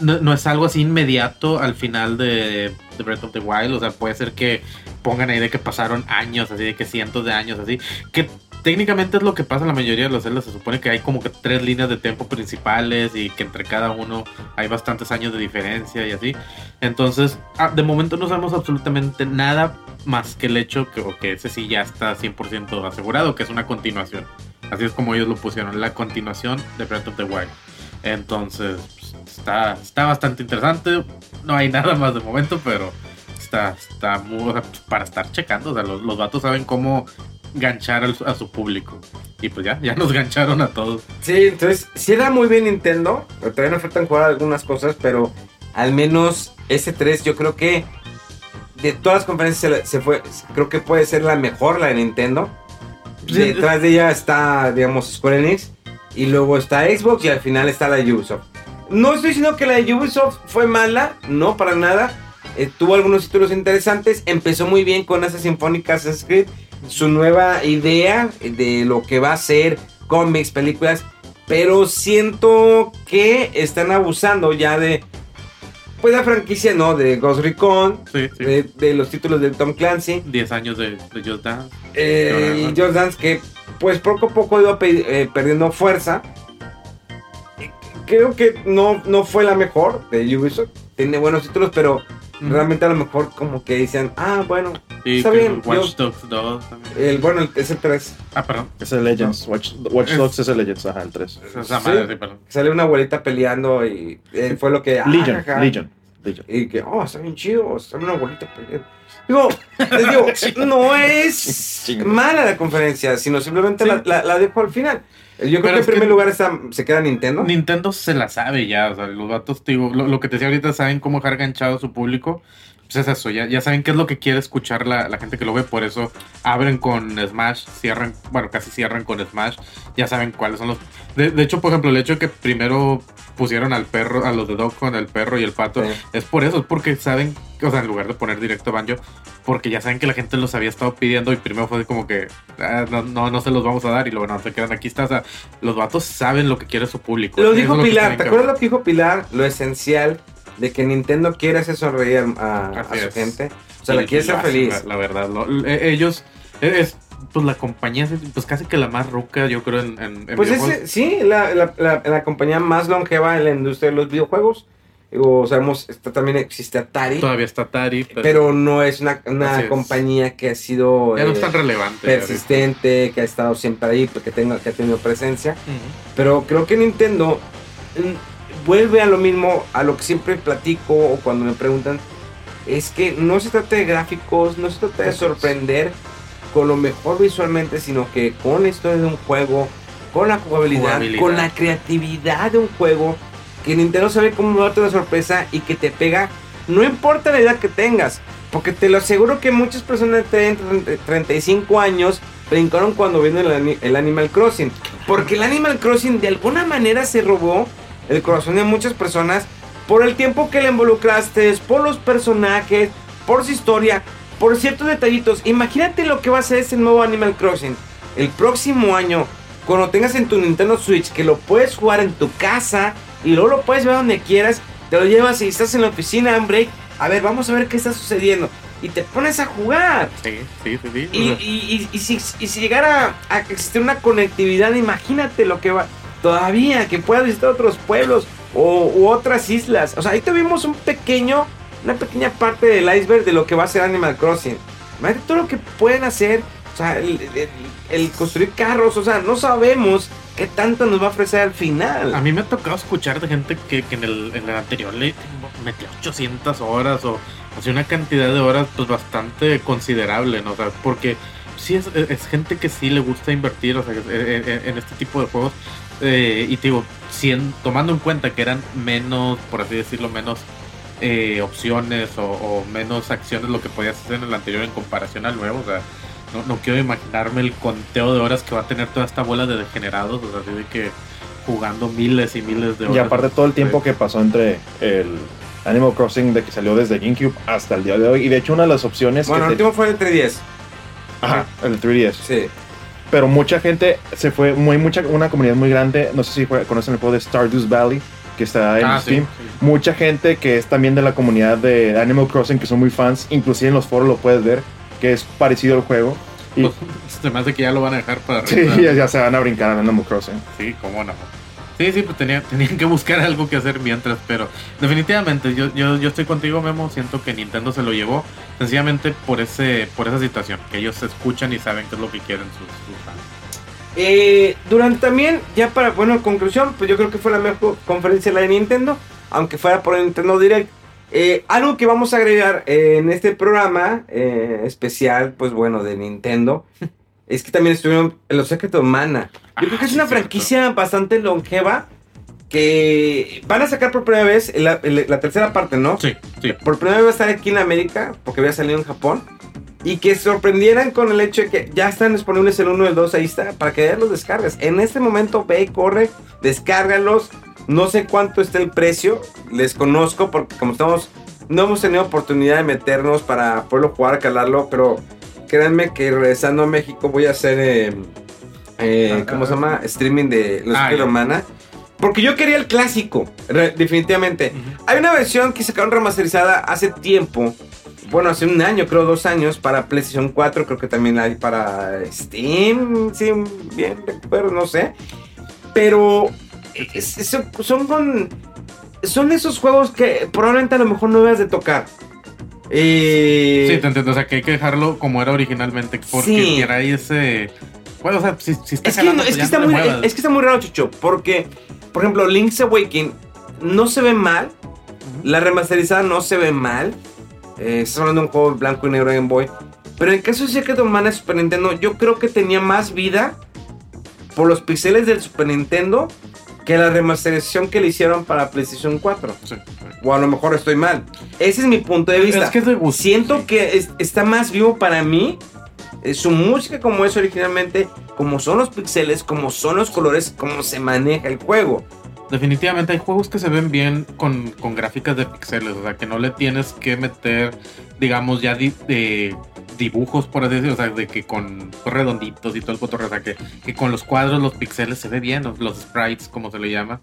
no, no es algo así inmediato al final de, de Breath of the Wild, o sea, puede ser que pongan ahí de que pasaron años, así de que cientos de años, así, que técnicamente es lo que pasa en la mayoría de los celdas, se supone que hay como que tres líneas de tiempo principales y que entre cada uno hay bastantes años de diferencia y así, entonces, ah, de momento no sabemos absolutamente nada más que el hecho que, que ese sí ya está 100% asegurado, que es una continuación. Así es como ellos lo pusieron, la continuación de Breath of the Wild. Entonces, pues, está, está bastante interesante. No hay nada más de momento, pero está, está muy, para estar checando. O sea, los, los saben cómo ganchar al- a su público. Y pues ya, ya nos gancharon a todos. Sí, entonces, sí era muy bien Nintendo. pero Todavía nos faltan jugar algunas cosas, pero al menos ese 3 yo creo que de todas las conferencias se, fue, creo que puede ser la mejor, la de Nintendo. Detrás de ella está, digamos, Square Enix. Y luego está Xbox y al final está la de Ubisoft. No estoy diciendo que la de Ubisoft fue mala, no para nada. Eh, tuvo algunos títulos interesantes. Empezó muy bien con esa Sinfónica Assassin's Creed. Su nueva idea de lo que va a ser cómics, películas. Pero siento que están abusando ya de. Pues la franquicia, ¿no? De Ghost Recon. Sí, sí. De, de los títulos de Tom Clancy. 10 años de, de Just Dance. Eh, y Ajá. Just Dance que pues poco a poco iba eh, perdiendo fuerza. Eh, Creo que no, no fue la mejor de Ubisoft. Tiene buenos títulos, pero Realmente a lo mejor como que dicen, ah, bueno, Y está bien. Watch yo- Dogs 2 también. el, bueno, el- es el 3. Ah, perdón. Es el Legends. Watch, Watch Dogs es el Legends, ajá, el 3. Esa Sí. madre, sí, perdón. Sale una abuelita peleando y eh, fue lo que... ah, Legion, jaja. Legion, Legion. Y que, oh, está bien chido, sale una abuelita peleando. Digo, les digo, no es mala la conferencia, sino simplemente Sí. la, la, la dejo al final. Yo creo Pero que en que- primer lugar está, se queda Nintendo. Nintendo se la sabe ya, o sea, los vatos, te digo, lo, lo que te decía ahorita, saben cómo dejar ganchado a su público. Pues es eso, ya, ya saben qué es lo que quiere escuchar la, la gente que lo ve, por eso abren con Smash, cierran, bueno, casi cierran con Smash, ya saben cuáles son los... De, de hecho, por ejemplo, el hecho de que primero pusieron al perro, a los de Dog con el perro y el pato, Sí. es por eso, es porque saben, o sea, en lugar de poner directo Banjo, porque ya saben que la gente los había estado pidiendo y primero fue como que ah, no, no, no se los vamos a dar y luego no se quedan aquí está, o sea, los vatos saben lo que quiere su público. Lo dijo Pilar, ¿te acuerdas lo que dijo Pilar? Lo esencial de que Nintendo quiere hacer sonreír a, a su gente. O sea, la Y- quiere y ser feliz. La, la verdad, lo- eh, ellos, eh, es pues la compañía, pues casi que la más ruca, yo creo, en, en, en Pues ese, sí, la, la, la, la compañía más longeva en la industria de los videojuegos. O sabemos, está, también existe Atari, Todavía está Atari, pero, pero no es una, una Así es. compañía que ha sido ya no eh, es tan relevante. persistente, que ha estado siempre ahí, que, tenga, que ha tenido presencia. ahorita. Ujú. Pero creo que Nintendo vuelve a lo mismo, a lo que siempre platico o cuando me preguntan, es que no se trata de gráficos, no se trata de sorprender con lo mejor visualmente, sino que con la historia de un juego, con la jugabilidad, Jugabilidad. con la creatividad de un juego, que Nintendo sabe cómo darte una sorpresa y que te pega, no importa la edad que tengas, porque te lo aseguro que muchas personas de 30, 35 años brincaron cuando vieron el, el Animal Crossing. Porque el Animal Crossing de alguna manera se robó el corazón de muchas personas por el tiempo que le involucraste, por los personajes, por su historia, por ciertos detallitos. Imagínate lo que va a ser ese nuevo Animal Crossing el próximo año, cuando tengas en tu Nintendo Switch, que lo puedes jugar en tu casa y luego lo puedes ver donde quieras, te lo llevas y estás en la oficina en break. A ver, vamos a ver qué está sucediendo. Y te pones a jugar. Sí, sí, sí, sí. Y si, y si llegara a existir una conectividad, imagínate lo que va. Todavía que puedas visitar otros pueblos o otras islas. O sea, ahí tuvimos un pequeño, una pequeña parte del iceberg de lo que va a ser Animal Crossing. Imagínate todo lo que pueden hacer. O sea, el, construir carros. O sea, no sabemos qué tanto nos va a ofrecer al final. A mí me ha tocado escuchar de gente que, que en, el, en el anterior le metió 800 horas o así una cantidad de horas pues bastante considerable, ¿no? O sea, porque sí es, gente que sí le gusta invertir o sea, en este tipo de juegos. Eh, y te digo, tomando en cuenta que eran menos, por así decirlo, menos eh, opciones o, o menos acciones lo que podías hacer en el anterior en comparación al nuevo, o sea, no, no quiero imaginarme el conteo de horas que va a tener toda esta bola de degenerados, o sea, así de que jugando miles y miles de horas. Y aparte todo el tiempo que pasó entre el Animal Crossing de que salió desde GameCube hasta el día de hoy. Y de hecho una de las opciones bueno, el te- último fue el 3DS. Ajá, el 3DS. Sí. Pero mucha gente se fue, muy mucha una comunidad muy grande, no sé si fue- conocen el juego de Stardust Valley, que está en Ah, Steam. sí. Mucha gente que es también de la comunidad de Animal Crossing, que son muy fans, inclusive en los foros lo puedes ver, que es parecido al juego. Y Pues, me hace que ya lo van a dejar para sí, ya se van a brincar a Animal Crossing. Sí, cómo no. Sí, sí, pues tenía- tenían que buscar algo que hacer mientras, pero definitivamente yo, yo, yo estoy contigo, Memo. Siento que Nintendo se lo llevó sencillamente por ese por esa situación, que ellos escuchan y saben qué es lo que quieren sus, sus fans. Eh, durante también, ya para, bueno, en conclusión, pues yo creo que fue la mejor conferencia la de Nintendo, aunque fuera por el Nintendo Direct. Eh, algo que vamos a agregar eh, en este programa eh, especial, pues bueno, de Nintendo, es que también estuvieron en los Secret of Mana. Yo creo que Ah, es sí, una cierto. franquicia bastante longeva que van a sacar por primera vez la, la tercera parte, ¿no? Sí, sí. por primera vez va a estar aquí en América, porque había salido en Japón. Y que sorprendieran con el hecho de que ya están disponibles el 1 y el 2, ahí está, para que ya los descargues. En este momento ve, corre, descárgalos. No sé cuánto está el precio, les conozco porque como estamos, no hemos tenido oportunidad de meternos para poderlo jugar, calarlo, pero créanme que regresando a México voy a hacer, eh, eh, ¿cómo se llama? Streaming de los Ah, Secret ya. of Mana. Porque yo quería el clásico, definitivamente. Hay una versión que sacaron remasterizada hace tiempo. Bueno, hace un año, creo, dos años, para PlayStation 4. Creo que también hay para Steam. Sí, bien recuerdo, no sé. Pero es- es- son con. Son esos juegos que probablemente a lo mejor no debas de tocar. Eh, Sí, te entiendo. O sea, que hay que dejarlo como era originalmente. Porque Sí. ese. Bueno, o sea, si, si está Es jalando, es, pues que está no muy, es que está muy raro, Chucho. Porque, por ejemplo, Link's Awakening no se ve mal. La remasterizada no se ve mal. Eh, estás hablando de un juego blanco y negro Game Boy. Pero en el caso de Secret of Mana Super Nintendo, yo creo que tenía más vida por los pixeles del Super Nintendo que la remasterización que le hicieron para PlayStation 4. Sí, sí. O a lo mejor estoy mal. Ese es mi punto de vista. Es que es de gusto, Siento que es- está más vivo para mí eh, su música como es originalmente, como son los pixeles, como son los colores, como se maneja el juego. Definitivamente hay juegos que se ven bien con, con gráficas de píxeles, o sea, que no le tienes que meter, digamos, ya di- de dibujos, por así decirlo, o sea, de que con redonditos y todo el cotorreo, o sea, que, que con los cuadros, los píxeles se ve bien, los, los sprites, como se le llama,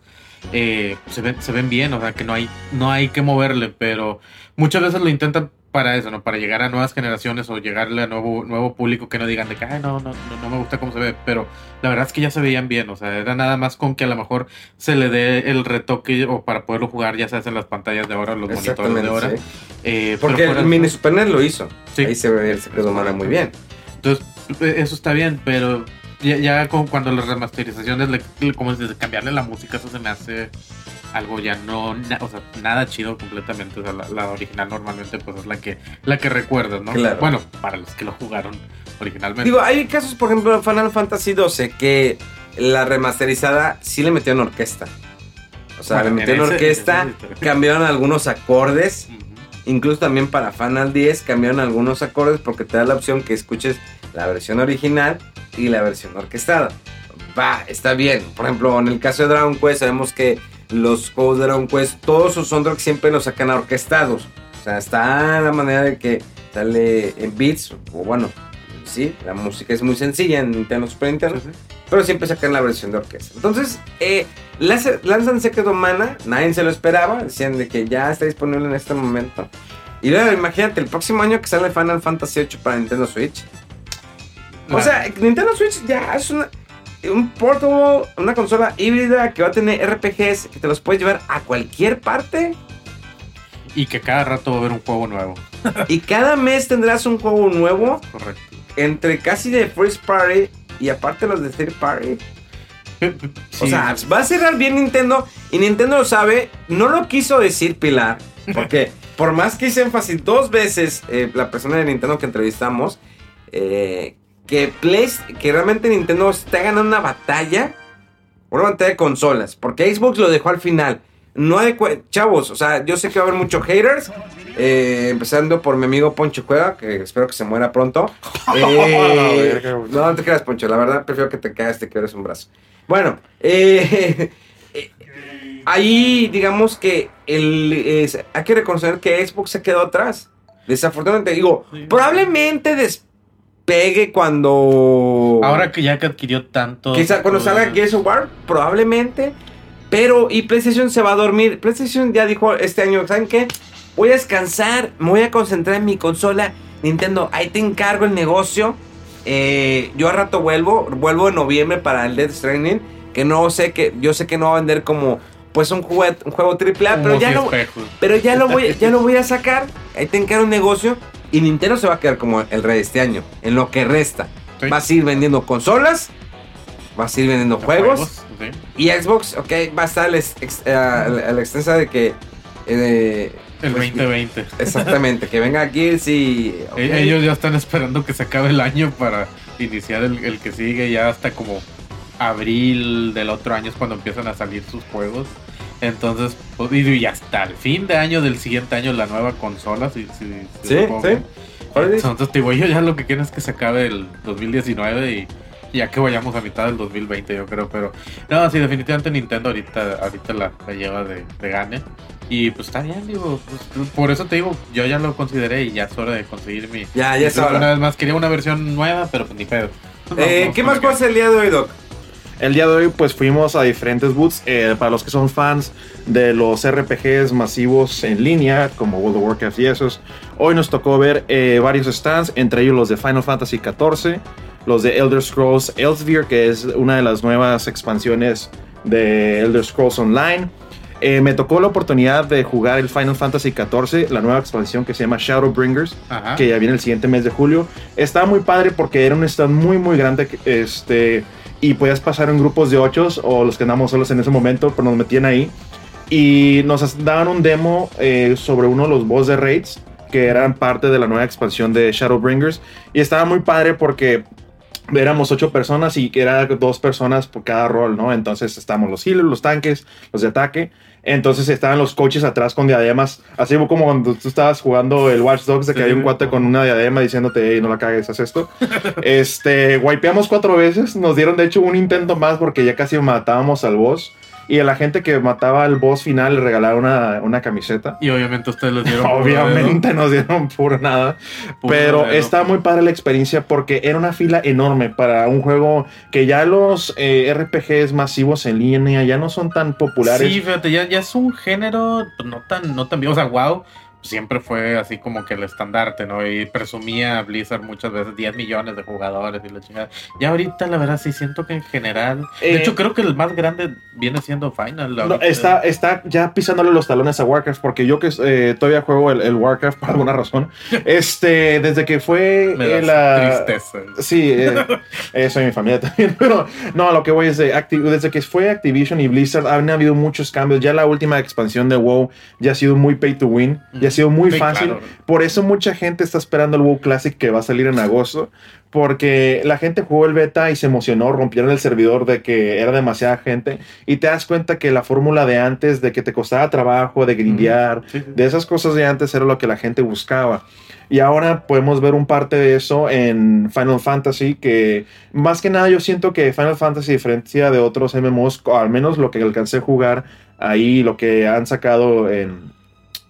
eh, se, ven, se ven bien, o sea, que no hay, no hay que moverle, pero muchas veces lo intentan para eso, ¿no? Para llegar a nuevas generaciones o llegarle a nuevo, nuevo público que no digan de que, ay, no, no, no, no me gusta cómo se ve, pero la verdad es que ya se veían bien, o sea, era nada más con que a lo mejor se le dé el retoque o para poderlo jugar, ya se hacen las pantallas de ahora, los monitores de ahora. sí. Eh, Porque fuera- el mini Super NES lo hizo. Sí. Ahí se ve el secreto humano muy bien. Entonces, eh, eso está bien, pero ya, ya con- cuando las remasterizaciones, le, le- como dices, cambiarle la música, eso se me hace algo ya no, na- o sea, nada chido completamente. O sea, la, la original normalmente pues es la que, la que recuerdas, ¿no? Claro. Bueno, para los que lo jugaron originalmente. Digo, hay casos, por ejemplo, en Final Fantasy XII que la remasterizada sí le metieron orquesta. O sea, Bueno, le metieron en ese- orquesta, ese- cambiaron algunos acordes. Incluso también para Final 10 cambiaron algunos acordes porque te da la opción que escuches la versión original y la versión orquestada. Va, está bien. Por ejemplo, en el caso de Dragon Quest sabemos que los juegos de Dragon Quest, todos sus soundtracks siempre los sacan orquestados. O sea, está la manera de que sale en beats, o bueno, sí, la música es muy sencilla en Nintendo Super Nintendo, pero siempre sacan la versión de orquesta. Entonces, eh, lanzan Secret of Mana, nadie se lo esperaba, decían de que ya está disponible en este momento. Y luego imagínate, el próximo año que sale Final Fantasy VIII para Nintendo Switch. O sea, Nintendo Switch ya es una, un portable, una consola híbrida que va a tener RPGs que te los puedes llevar a cualquier parte. y que cada rato va a haber un juego nuevo. y cada mes tendrás un juego nuevo Correcto. entre casi de First Party y aparte los de Third Party. O sea, va a cerrar bien Nintendo y Nintendo lo sabe. No lo quiso decir Pilar, porque por más que hice énfasis dos veces eh, la persona de Nintendo que entrevistamos, eh, que, Play, que realmente Nintendo está ganando una batalla, una batalla de consolas, porque Xbox lo dejó al final. No adecua- chavos, o sea, yo sé que va a haber muchos haters, eh, empezando por mi amigo Poncho Cueva, que espero que se muera pronto. No, no te creas, Poncho, la verdad prefiero que te caigas, te quedes un brazo. Bueno, eh, eh, ahí digamos que el, hay que reconocer que Xbox se quedó atrás. Desafortunadamente, digo, probablemente despegue cuando... Ahora que ya que adquirió tanto. Quizá cuando salga Gears of War, probablemente. Pero, y PlayStation se va a dormir. PlayStation ya dijo este año, ¿saben qué? Voy a descansar, me voy a concentrar en mi consola. Nintendo, ahí te encargo el negocio. Eh, yo a rato vuelvo, vuelvo en noviembre para el Death Stranding. Que no sé que, yo sé que no va a vender como, pues un juego, un juego AAA, pero ya lo, pero ya lo voy, ya lo voy a sacar. Ahí te encargo un negocio. Y Nintendo se va a quedar como el rey de este año, en lo que resta. Sí. Vas a ir vendiendo consolas, vas a ir vendiendo juegos. sí. Y Xbox, ok, va a estar a la, ex- eh, la extensa de que. eh, El pues, 2020. Exactamente, que venga Gears y. ok. E- Ellos ya están esperando que se acabe el año para iniciar el, el que sigue, ya hasta como abril del otro año es cuando empiezan a salir sus juegos. Entonces, pues, y hasta el fin de año del siguiente año la nueva consola, si, si, si Sí, supongo. sí. Entonces, digo, yo ya lo que quiero es que se acabe el 2019 y y ya que vayamos a mitad del 2020, yo creo. Pero, no, sí, definitivamente Nintendo ahorita, ahorita la, la lleva de, de gane. Y pues está bien, digo, pues, por eso te digo, yo ya lo consideré y ya es hora de conseguir mi. Ya, ya es Entonces, Una hora. vez más, quería una versión nueva, pero pues ni pedo. Eh, Vamos ¿Qué más pasa el día de hoy, Doc? El día de hoy pues fuimos a diferentes booths. eh, para los que son fans de los RPGs masivos en línea, como World of Warcraft y esos, hoy nos tocó ver eh, varios stands, entre ellos los de Final Fantasy XIV, los de Elder Scrolls Elsewhere, que es una de las nuevas expansiones de Elder Scrolls Online. Eh, me tocó la oportunidad de jugar el Final Fantasy XIV, la nueva expansión que se llama Shadowbringers Ajá. que ya viene el siguiente mes de julio. Estaba muy padre porque era un stand muy, muy grande. Este, y podías pasar en grupos de ocho o los que andamos solos en ese momento, pero nos metían ahí. Y nos daban un demo eh, sobre uno de los boss de raids que eran parte de la nueva expansión de Shadowbringers. Y estaba muy padre porque éramos ocho personas y que era dos personas por cada rol, ¿no? Entonces estábamos los healers, los tanques, los de ataque. Entonces estaban los coaches atrás con diademas, así como cuando tú estabas jugando el Watch Dogs, de que Sí, hay un cuate con una diadema diciéndote, hey, no la cagues, haz esto. este, wipeamos cuatro veces, nos dieron de hecho un intento más porque ya casi matábamos al boss. Y a la gente que mataba al boss final le regalaron una, una camiseta. Y obviamente ustedes les dieron. Obviamente nos dieron puro nada. Puro pero dedo. está muy padre la experiencia porque era una fila enorme para un juego que ya los eh, RPGs masivos en línea ya no son tan populares. Sí, fíjate, ya, ya es un género pues, no tan, no tan bien. O sea, WoW siempre fue así como que el estandarte, ¿no? Y presumía Blizzard muchas veces 10 millones de jugadores y la chingada. Ya ahorita, la verdad, sí siento que en general. Eh, de hecho, creo que el más grande viene siendo Final. No, está, está ya pisándole los talones a Warcraft porque yo que eh, todavía juego el, el Warcraft por alguna razón. Este, desde que fue Me eh, das la, tristeza. Sí, eh, eh, soy mi familia también, pero no, lo que voy es de Acti- desde que fue Activision y Blizzard han habido muchos cambios. Ya la última expansión de WoW ya ha sido muy pay to win, ya sido muy Sí, fácil. claro. Por eso mucha gente está esperando el WoW Classic que va a salir en agosto, porque la gente jugó el beta y se emocionó, rompieron el servidor de que era demasiada gente y te das cuenta que la fórmula de antes, de que te costaba trabajo, de grindear, Sí, sí. de esas cosas de antes era lo que la gente buscaba. Y ahora podemos ver un parte de eso en Final Fantasy, que más que nada yo siento que Final Fantasy, diferencia de otros MMOs, al menos lo que alcancé a jugar ahí, lo que han sacado en,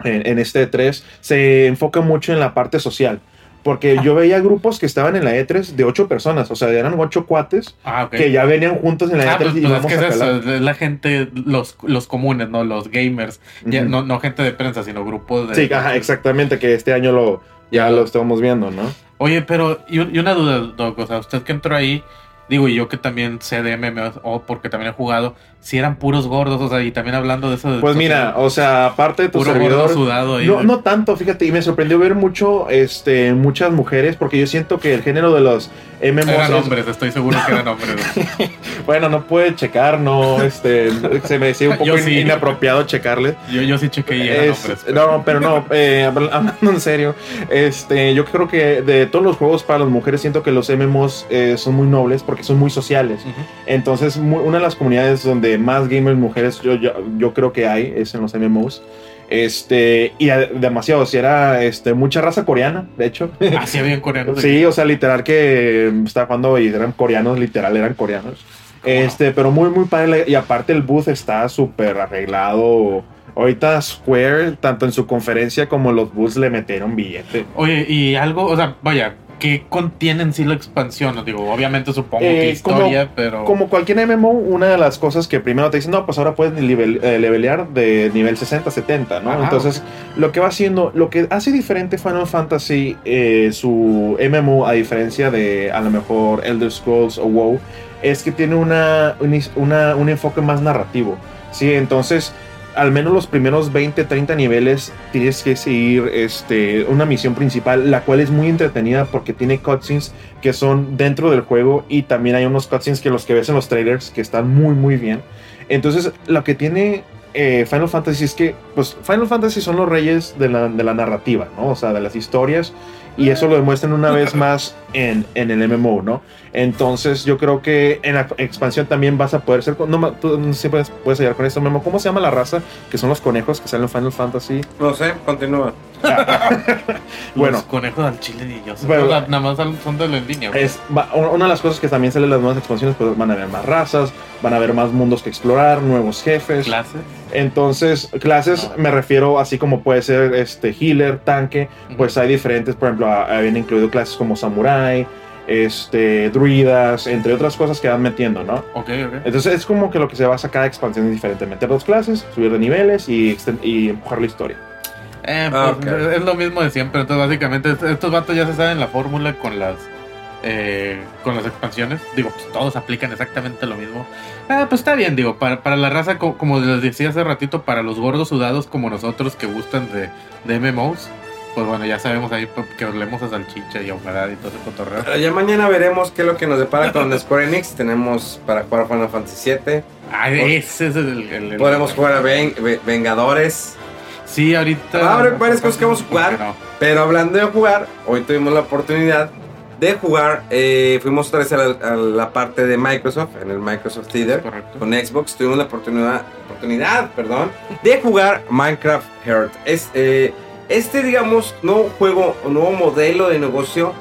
en, en este E3, se enfoca mucho en la parte social. Porque yo veía grupos que estaban en la E3 de ocho personas, o sea, eran ocho cuates Ah, que ya venían juntos en la Ah, E3 pues, y pues es íbamos que a es eso, es la gente, los, los comunes, ¿no? Los gamers. Ya, no, no gente de prensa, sino grupos de. Sí, ajá, exactamente, que este año lo, ya lo estamos viendo, ¿no? Oye, pero, y, y una duda, Doc, o sea, usted que entró ahí, digo, y yo que también sé de MMOs, o porque también he jugado, si eran puros gordos, o sea, y también hablando de eso. de- Pues mira, o sea, aparte de tu puro servidor, sudado ahí. no, no tanto, fíjate, y me sorprendió ver mucho, este, muchas mujeres, porque yo siento que el género de los MMOs Eran es- hombres, estoy seguro que eran hombres. bueno, no puede checar, no, este, se me decía un poco sí. inapropiado checarle. Yo, yo sí chequé y eran Es- hombres. no, pero no, eh, habl- hablando en serio, este, yo creo que de todos los juegos para las mujeres siento que los MMOs eh, son muy nobles porque son muy sociales. Entonces, mu- una de las comunidades donde más gamers mujeres yo, yo, yo creo que hay es en los MMOs. Este, y demasiado, si era este, mucha raza coreana, de hecho. Así habían coreanos. Sí, o sea, literal que estaba jugando y eran coreanos, literal eran coreanos. Este, pero muy, muy padre. Y aparte el booth está súper arreglado. Ahorita Square, tanto en su conferencia como los booths le metieron billete. Oye, y algo, o sea, vaya, ¿qué contiene en sí la expansión? Digo, obviamente supongo que Eh, historia, pero. Como cualquier MMO, una de las cosas que primero te dicen, no, pues ahora puedes nivel- eh, levelear de nivel 60 a 70, ¿no? Ajá, Entonces, lo que va haciendo, lo que hace diferente Final Fantasy, eh, su MMO, a diferencia de a lo mejor Elder Scrolls o WoW, es que tiene una, una- un enfoque más narrativo, ¿sí? Entonces, al menos los primeros 20, 30 niveles tienes que seguir este, una misión principal, la cual es muy entretenida porque tiene cutscenes que son dentro del juego y también hay unos cutscenes que los que ves en los trailers que están muy muy bien. Entonces, lo que tiene eh, Final Fantasy es que, pues, Final Fantasy son los reyes de la, de la narrativa, ¿no? O sea, de las historias. Y eso lo demuestran una vez más en, en el MMO, ¿no? Entonces, yo creo que en la expansión también vas a poder ser. No, tú no puedes, puedes con esto, Memo. ¿Cómo se llama la raza? Que son los conejos que salen en Final Fantasy. No sé, continúa. Bueno, Los conejos al chile y yo. Bueno, o sea, nada más son de la línea. güey. Es, va- una de las cosas que también salen en las nuevas expansiones, pues van a haber más razas, van a haber más mundos que explorar, nuevos jefes. clase. Entonces, clases me refiero así como puede ser este healer, tanque, pues hay diferentes, por ejemplo, a- habían incluido clases como samurai, este druidas, entre otras cosas que van metiendo, ¿no? Ok, ok. Entonces es como que lo que se basa cada expansión es diferente, meter dos clases, subir de niveles y empujar la historia. Eh, Ah, pues. Es lo mismo de siempre. Entonces, básicamente, est- estos vatos ya se saben la fórmula con las eh, con las expansiones. Digo, pues todos aplican exactamente lo mismo. Ah, pues está bien, digo, para, para la raza, co- como les decía hace ratito, para los gordos sudados como nosotros que gustan de, de MMOs, pues bueno, ya sabemos ahí que olemos a salchicha y a humedad y todo ese cotorreo. Pero ya mañana veremos qué es lo que nos depara con Square Enix. Tenemos para jugar Final Fantasy VII. Ah, ese es el. el- el- Podremos jugar a Ven- Ve- Vengadores. Sí, ahorita. Ah, habrá varias cosas que vamos a jugar. ¿Por qué no? Pero hablando de jugar, hoy tuvimos la oportunidad de jugar, eh, fuimos otra vez a la, a la parte de Microsoft, en el Microsoft Theater, con Xbox. Tuvimos la oportunidad, oportunidad perdón, de jugar Minecraft Heart. Es, eh, este, digamos, nuevo juego, nuevo modelo de negocio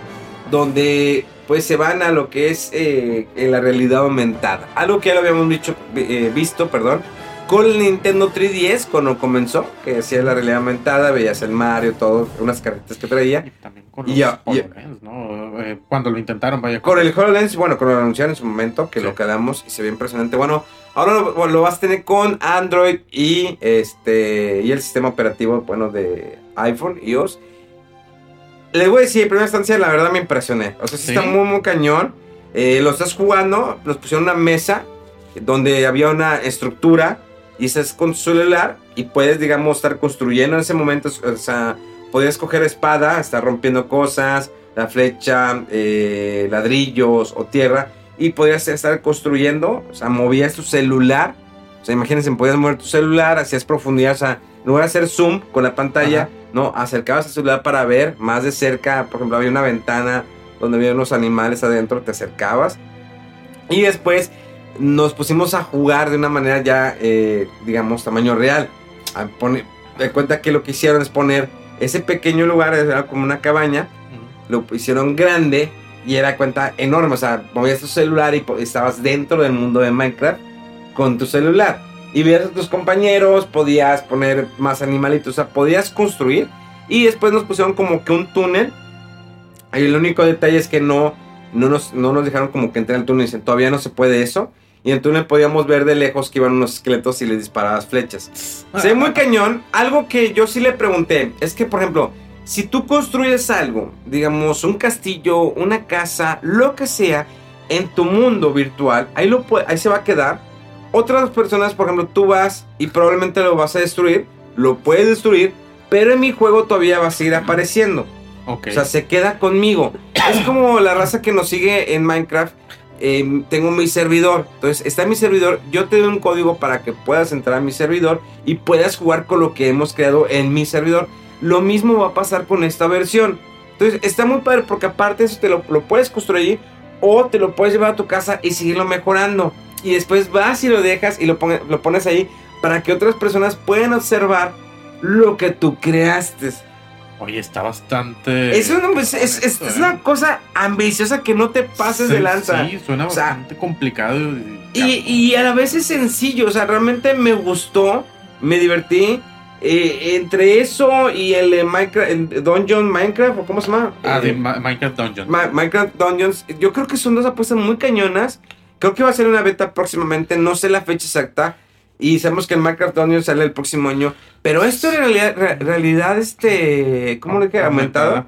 donde pues se van a lo que es eh, en la realidad aumentada. Algo que ya lo habíamos dicho, eh, visto, perdón, con el Nintendo 3DS cuando comenzó, que hacía la realidad aumentada, veías el Mario, todo, unas carretas que traía. Y también con Y los y- HoloLens, ¿no? Eh, cuando lo intentaron, vaya. Con el HoloLens, bueno, cuando lo anunciaron en su momento, que Sí. lo quedamos y se ve impresionante. Bueno, ahora lo, vas a tener con Android y este y el sistema operativo, bueno, de iPhone, iOS. Les voy a decir, en primera instancia, la verdad me impresioné. O sea, sí, Sí. está muy, muy cañón. Eh, lo estás jugando, nos pusieron una mesa donde había una estructura y estás con tu celular y puedes, digamos, estar construyendo en ese momento. O sea, podías coger espada, estar rompiendo cosas, la flecha, eh, ladrillos o tierra y podías estar construyendo. O sea, movías tu celular. O sea, imagínense, podías mover tu celular, hacías profundidad. O sea, no voy a hacer zoom con la pantalla. Ajá. No, acercabas el celular para ver más de cerca. Por ejemplo, había una ventana donde había unos animales adentro, te acercabas. Y después nos pusimos a jugar de una manera ya, eh, digamos, tamaño real. A poner, de cuenta que lo que hicieron es poner ese pequeño lugar, era como una cabaña, lo hicieron grande y era cuenta enorme. O sea, movías tu celular y estabas dentro del mundo de Minecraft con tu celular. Y veías a tus compañeros, podías poner más animalitos, o sea, podías construir. Y después nos pusieron como que un túnel. Y el único detalle es que no, no, nos, no nos dejaron como que entrar al túnel. Dicen, todavía no se puede eso. Y en el túnel podíamos ver de lejos que iban unos esqueletos y les disparabas flechas. Se ve muy cañón. Algo que yo sí le pregunté es que, por ejemplo, si tú construyes algo, digamos, un castillo, una casa, lo que sea, en tu mundo virtual, ahí, lo ahí se va a quedar. Otras personas, por ejemplo, tú vas y probablemente lo vas a destruir, lo puedes destruir, pero en mi juego todavía va a seguir apareciendo. Ok. O sea, se queda conmigo. Es como la raza que nos sigue en Minecraft. Eh, tengo mi servidor. Entonces, está mi servidor. Yo te doy un código para que puedas entrar a mi servidor y puedas jugar con lo que hemos creado en mi servidor. Lo mismo va a pasar con esta versión. Entonces, está muy padre porque aparte eso te lo, puedes construir o te lo puedes llevar a tu casa y seguirlo mejorando. Y después vas y lo dejas y lo, lo pones ahí para que otras personas puedan observar lo que tú creaste. Oye, está bastante. Es una, es, es- es- es ¿eh? una cosa ambiciosa que no te pases de Sí, lanza. Sí, suena O sea, bastante complicado. y- Y, a la vez es sencillo. O sea, realmente me gustó. Me divertí. Eh, entre eso y el, de Minecraft, el Dungeon Minecraft, o cómo se llama? Ah, de Eh, Ma- Minecraft Dungeon. Ma- Minecraft Dungeons. Yo creo que son dos apuestas muy cañonas. Creo que va a ser una beta próximamente. No sé la fecha exacta. Y sabemos que el Minecraft Dungeons sale el próximo año. Pero esto en realidad, re- realidad este, ¿cómo le queda? Aumentado.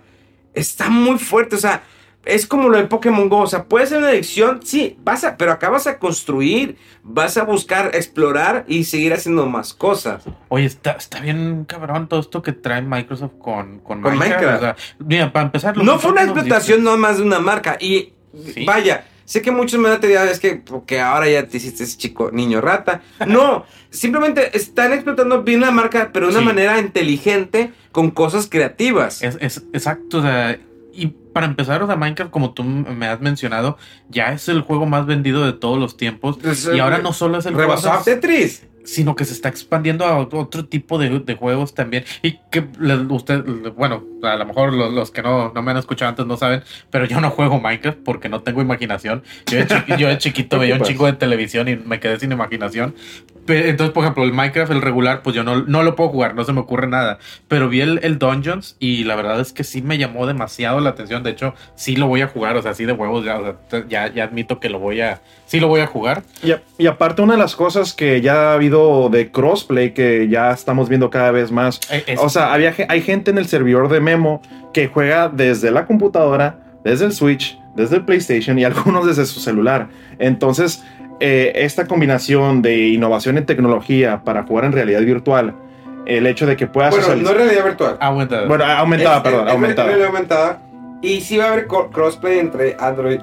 Está muy fuerte. O sea, es como lo de Pokémon Go. O sea, puede ser una adicción. Sí, vas a, pero acá vas a construir. Vas a buscar, explorar y seguir haciendo más cosas. Oye, está, está bien cabrón todo esto que trae Microsoft con, con, Con Minecraft. Minecraft. O sea, mira, para empezar. No fue una explotación dices- nomás de una marca. Y Sí. vaya, sé que muchos me a decir, "Ah, es que porque ahora ya te hiciste ese chico niño rata. No, simplemente están explotando bien la marca, pero de una Sí. manera inteligente, con cosas creativas. Es, es exacto, o sea, y para empezar, o sea, Minecraft, como tú me has mencionado, ya es el juego más vendido de todos los tiempos. Es y ahora no solo es el juego, Rebasó a o sea, Tetris. Sino que se está expandiendo a ot- otro tipo de, de juegos también. Y que usted, bueno, a lo mejor los, los que no, no me han escuchado antes no saben, pero yo no juego Minecraft porque no tengo imaginación. Yo de, chiqui- yo de chiquito veía un chico de televisión y me quedé sin imaginación. Pe- Entonces, por ejemplo, el Minecraft, el regular, pues yo no, no lo puedo jugar, no se me ocurre nada. Pero vi el, el Dungeons y la verdad es que sí me llamó demasiado la atención. De hecho, sí lo voy a jugar, o sea, sí de huevos, ya, o sea, ya, ya admito que lo voy a, sí lo voy a jugar. Y, a- y aparte, una de las cosas que ya ha habido de crossplay que ya estamos viendo cada vez más. Eh, es- O sea, había, hay gente en el servidor de Memo que juega desde la computadora, desde el Switch, desde el PlayStation y algunos desde su celular. Entonces, eh, esta combinación de innovación en tecnología para jugar en realidad virtual, el hecho de que puedas Bueno, socializar- no es realidad virtual. aguanta. Bueno, aumentada, Es- perdón, es- es aumentada. realidad aumentada. Y sí va a haber crossplay entre Android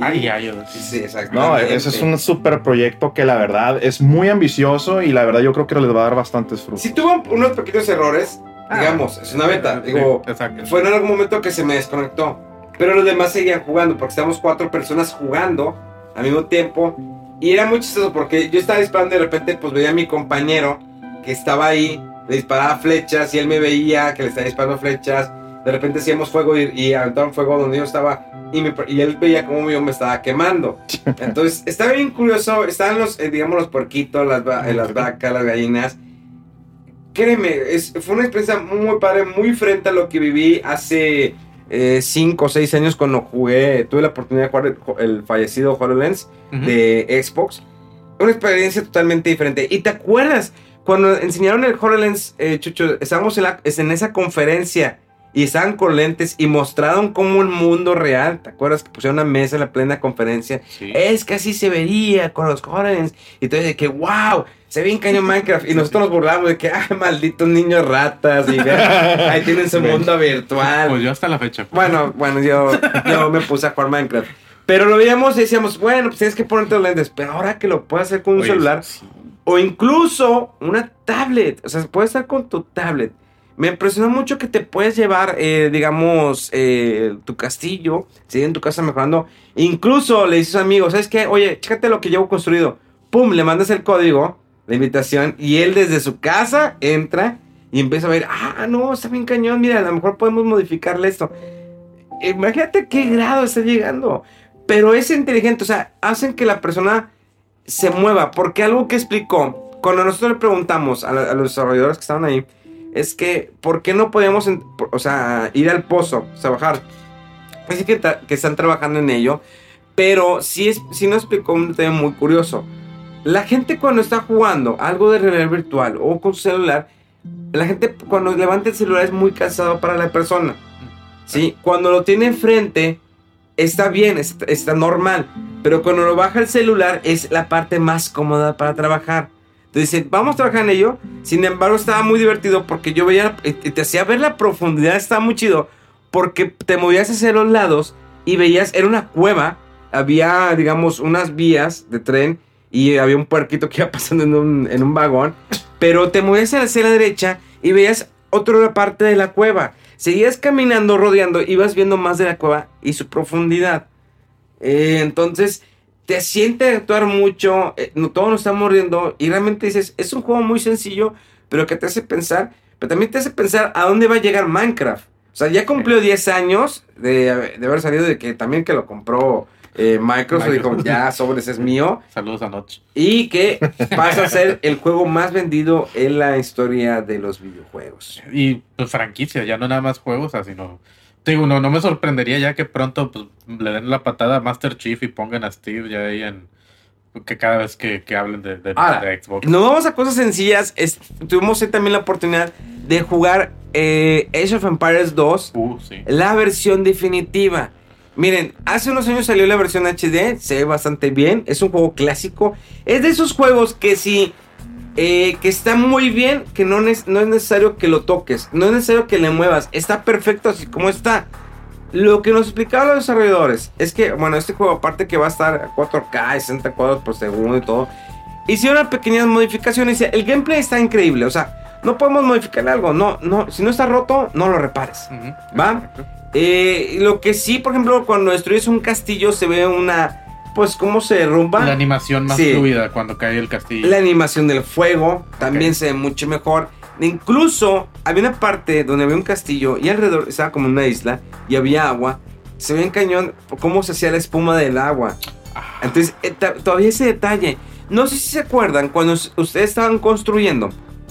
Ay, ay. Sí, sí, exacto. No, ese es un super proyecto que la verdad es muy ambicioso y la verdad yo creo que les va a dar bastantes frutos. Si tuvo unos pequeños errores, Ah, digamos, es una beta. sí, Digo, exacto. fue en algún momento que se me desconectó. pero los demás seguían jugando, porque estábamos cuatro personas jugando al mismo tiempo. Y era muy chistoso porque yo estaba disparando y de repente pues veía a mi compañero que estaba ahí, le disparaba flechas y él me veía que le estaba disparando flechas. De repente hacíamos fuego y, y aventaban fuego donde yo estaba y, me- y él veía cómo yo me estaba quemando. Entonces estaba bien curioso, estaban los, eh, digamos, los puerquitos, las, eh, las vacas, las gallinas. Créeme, es, fue una experiencia muy padre, muy frente a lo que viví hace 5 o 6 años cuando jugué, tuve la oportunidad de jugar el, el fallecido HoloLens Ujú. de Xbox. Una experiencia totalmente diferente. ¿Y te acuerdas cuando enseñaron el HoloLens, eh, Chucho? Estábamos en, la- en esa conferencia y estaban con lentes y mostraron como el mundo real. ¿Te acuerdas que pusieron una mesa en la plena conferencia? Sí. Es que así se vería con los HoloLens. Y entonces de que, wow, se ve en cañón Minecraft. Y nosotros nos burlamos de que, ay, malditos niños ratas. Y vean, ahí tienen su mundo virtual. Pues yo hasta la fecha. Bueno, bueno, yo, yo me puse a jugar Minecraft. Pero lo veíamos y decíamos, bueno, pues tienes que ponerte los lentes. Pero ahora que lo puedes hacer con un Oye, celular sí. o incluso una tablet, o sea, puedes estar con tu tablet. Me impresionó mucho que te puedes llevar, eh, digamos, eh, tu castillo, seguir en tu casa mejorando. Incluso le dices a un amigo, ¿sabes qué? Oye, chécate lo que llevo construido. Pum, le mandas el código, la invitación, y él desde su casa entra y empieza a ver, ah, no, está bien cañón, mira, a lo mejor podemos modificarle esto. Imagínate qué grado está llegando. Pero es inteligente, o sea, hacen que la persona se mueva. Porque algo que explicó, cuando nosotros le preguntamos a, a los desarrolladores que estaban ahí, es que, ¿por qué no podíamos, en- o sea, ir al pozo, o bajar? Así que, que están trabajando en ello. Pero sí, es, sí nos explicó un tema muy curioso. La gente cuando está jugando algo de realidad virtual o con su celular, la gente cuando levanta el celular es muy cansado para la persona. ¿sí? Cuando lo tiene enfrente, está bien, está, está normal. Pero cuando lo baja el celular, es la parte más cómoda para trabajar. Entonces dice, vamos a trabajar en ello. Sin embargo, estaba muy divertido porque yo veía, y te hacía ver la profundidad, estaba muy chido. Porque te movías hacia los lados y veías, era una cueva. Había, digamos, unas vías de tren y había un puerquito que iba pasando en un, en un vagón. Pero te movías hacia la derecha y veías otra parte de la cueva. Seguías caminando, rodeando, ibas viendo más de la cueva y su profundidad. Eh, entonces, te siente actuar mucho, eh, no, todos nos estamos riendo y realmente dices, es un juego muy sencillo, pero que te hace pensar, pero también te hace pensar a dónde va a llegar Minecraft. O sea, ya cumplió 10 años de, de haber salido, de que también que lo compró eh, Microsoft, dijo, Microsoft. ya, sobres es mío. Saludos a Notch. Y que pasa a ser el juego más vendido en la historia de los videojuegos. Y pues franquicia, ya no nada más juegos, así no. Te Digo, no, no me sorprendería ya que pronto pues, le den la patada a Master Chief y pongan a Steve ya ahí en. Que cada vez que, que hablen de, de- Ahora, de Xbox. Nos vamos a cosas sencillas. Es- tuvimos también la oportunidad de jugar eh, Age of Empires 2, Uh, sí. la versión definitiva. Miren, hace unos años salió la versión HD, se ve bastante bien, es un juego clásico. Es de esos juegos que si eh, que está muy bien, que no, es- no es necesario que lo toques, no es necesario que le muevas, está perfecto así como está. Lo que nos explicaban los desarrolladores es que, bueno, este juego aparte que va a estar a 4K, 60 cuadros por segundo y todo, hicieron pequeñas modificaciones. El gameplay está increíble, o sea, no podemos modificar algo, no, no, si no está roto, no lo repares. ¿Va? Eh, lo que sí, por ejemplo, cuando destruyes un castillo se ve una, pues, cómo se derrumba. La animación más Sí. fluida cuando cae el castillo. La animación del fuego también se ve mucho mejor. Incluso había una parte donde había un castillo y alrededor estaba como una isla y había agua. Se ve en cañón cómo se hacía la espuma del agua. Ah. Entonces, eh, todavía ese detalle. No sé si se acuerdan cuando ustedes estaban construyendo,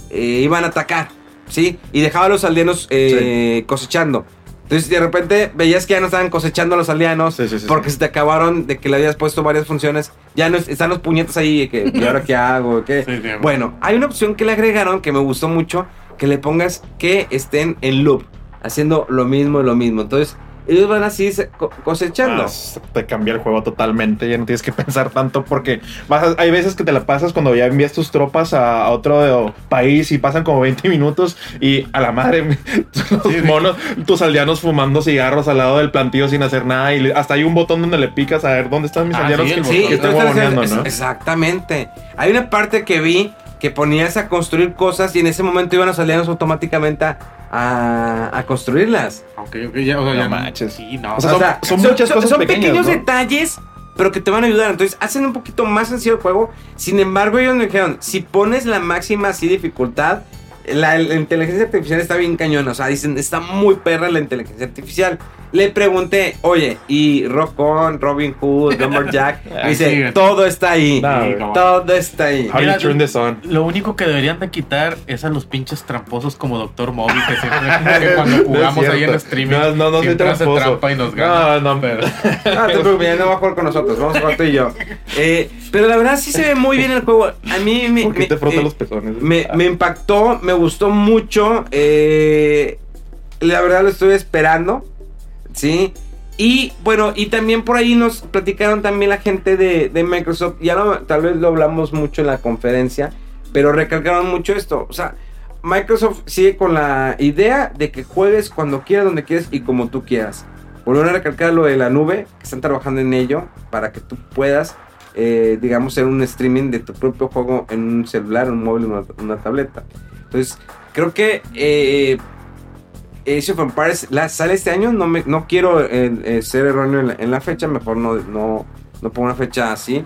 eh, iban a atacar, ¿sí? Y dejaban a los aldeanos eh, cosechando. Entonces, de repente veías que ya no estaban cosechando a los aldeanos Sí, sí, sí, porque se te acabaron de que le habías puesto varias funciones. Ya no es- están los puñetes ahí. Que, ¿Y ahora qué hago? ¿Qué? Bueno, hay una opción que le agregaron que me gustó mucho, que le pongas que estén en loop, haciendo lo mismo y lo mismo. Entonces, ellos van así se- co- cosechando. Ah, te cambia el juego totalmente, ya no tienes que pensar tanto porque vas a- hay veces que te la pasas cuando ya envías tus tropas a otro país y pasan como 20 minutos y a la madre los Sí, sí. monos, tus aldeanos fumando cigarros al lado del plantío sin hacer nada y hasta hay un botón donde le picas a ver dónde están mis Ah, aldeanos sí, que, están es- ¿no? exactamente. Hay una parte que vi que ponías a construir cosas y en ese momento iban los aldeanos automáticamente a, a- a construirlas. Ok, ok, ya, o sea, No ya manches. Sí, no. O sea, O sea, son muchas cosas son pequeñas, pequeños ¿no? detalles, pero que te van a ayudar. Entonces, hacen un poquito más sencillo el juego. Sin embargo, ellos me dijeron, si pones la máxima así dificultad, la, la inteligencia artificial está bien cañona. O sea, dicen, está muy perra la inteligencia artificial. Le pregunté, oye, ¿y Rock On, Robin Hood? Me dice, güey. todo está ahí. No, Todo está ahí. How do you turn this on? Lo único que deberían de quitar es a los pinches tramposos como Doctor Moby, que siempre que cuando jugamos No ahí en streaming, No, no, no soy tramposo. trampa y nos gana. No, no, Pero- Ah, te preocupes, ya no va a jugar con nosotros. Vamos a jugar tú y yo. Eh, pero la verdad sí se ve muy bien el juego. A mí me. ¿Por qué me- te frotas eh, los pezones? Me, Ah. me impactó, me gustó mucho. eh, la verdad lo estoy esperando. ¿Sí? Y bueno, y también por ahí nos platicaron también la gente de, de Microsoft. Ya no, tal vez lo hablamos mucho en la conferencia. Pero recalcaron mucho esto. O sea, Microsoft sigue con la idea de que juegues cuando quieras, donde quieras y como tú quieras. Volvieron a recalcar lo de la nube, que están trabajando en ello para que tú puedas, eh, digamos, hacer un streaming de tu propio juego en un celular, un móvil, una, una tableta. Entonces, creo que eh, Age of Empires la, sale este año. No, me, no quiero eh, eh, ser erróneo en la, en la fecha, mejor no, no, no pongo una fecha así.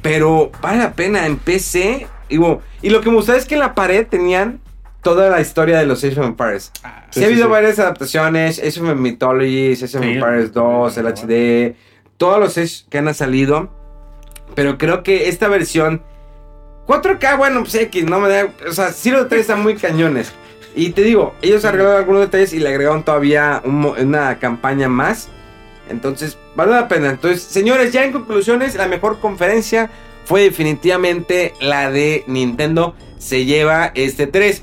Pero vale la pena en PC. Digo, y lo que me gusta es que en la pared tenían toda la historia de los Age of Empires. Sí, Sí, ha habido sí. varias adaptaciones, Age of Mythologies, Age of Empires 2, el HD, todos los Age que han salido. Pero creo que esta versión 4K, bueno, pues X, no me da, o sea, sí los detalles están muy cañones. Y te digo, ellos arreglaron algunos detalles y le agregaron todavía un una campaña más. Entonces, vale la pena. Entonces, señores, ya en conclusiones, la mejor conferencia fue definitivamente la de Nintendo. Se lleva este 3.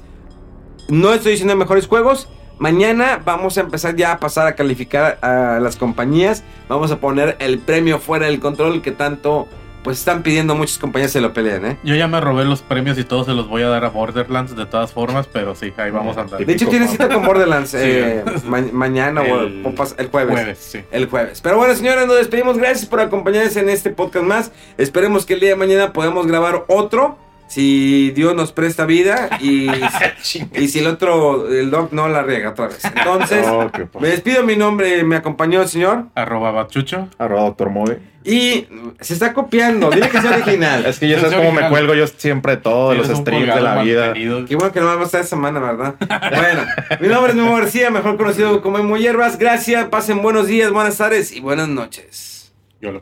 No estoy diciendo mejores juegos. Mañana vamos a empezar ya a pasar a calificar a las compañías. Vamos a poner el premio fuera del control que tanto pues están pidiendo muchas compañías se lo pelean, ¿eh? Yo ya me robé los premios y todos se los voy a dar a Borderlands de todas formas, pero sí, ahí vamos a andar. De hecho, tienes cita con Borderlands Sí. eh, ma- mañana o, El o pas- el jueves. Jueves, sí. El jueves. Pero bueno, señores, nos despedimos. Gracias por acompañarnos en este podcast más. Esperemos que el día de mañana podamos grabar otro. Si Dios nos presta vida y, y si el otro, el doc no la riega otra vez. Entonces, Oh, pa- me despido. Mi nombre me acompañó el señor. Arroba Bachucho. Arroba Doctor Move. Y se está copiando. Dile que sea original. Es que Es sabes cómo me cuelgo yo siempre todo, de los streams de la vida. mantenido. Qué bueno que no va a estar esta semana, ¿verdad? Bueno, mi nombre es Memo García, mejor conocido como Emo Hierbas. Gracias, pasen buenos días, buenas tardes y buenas noches. Yo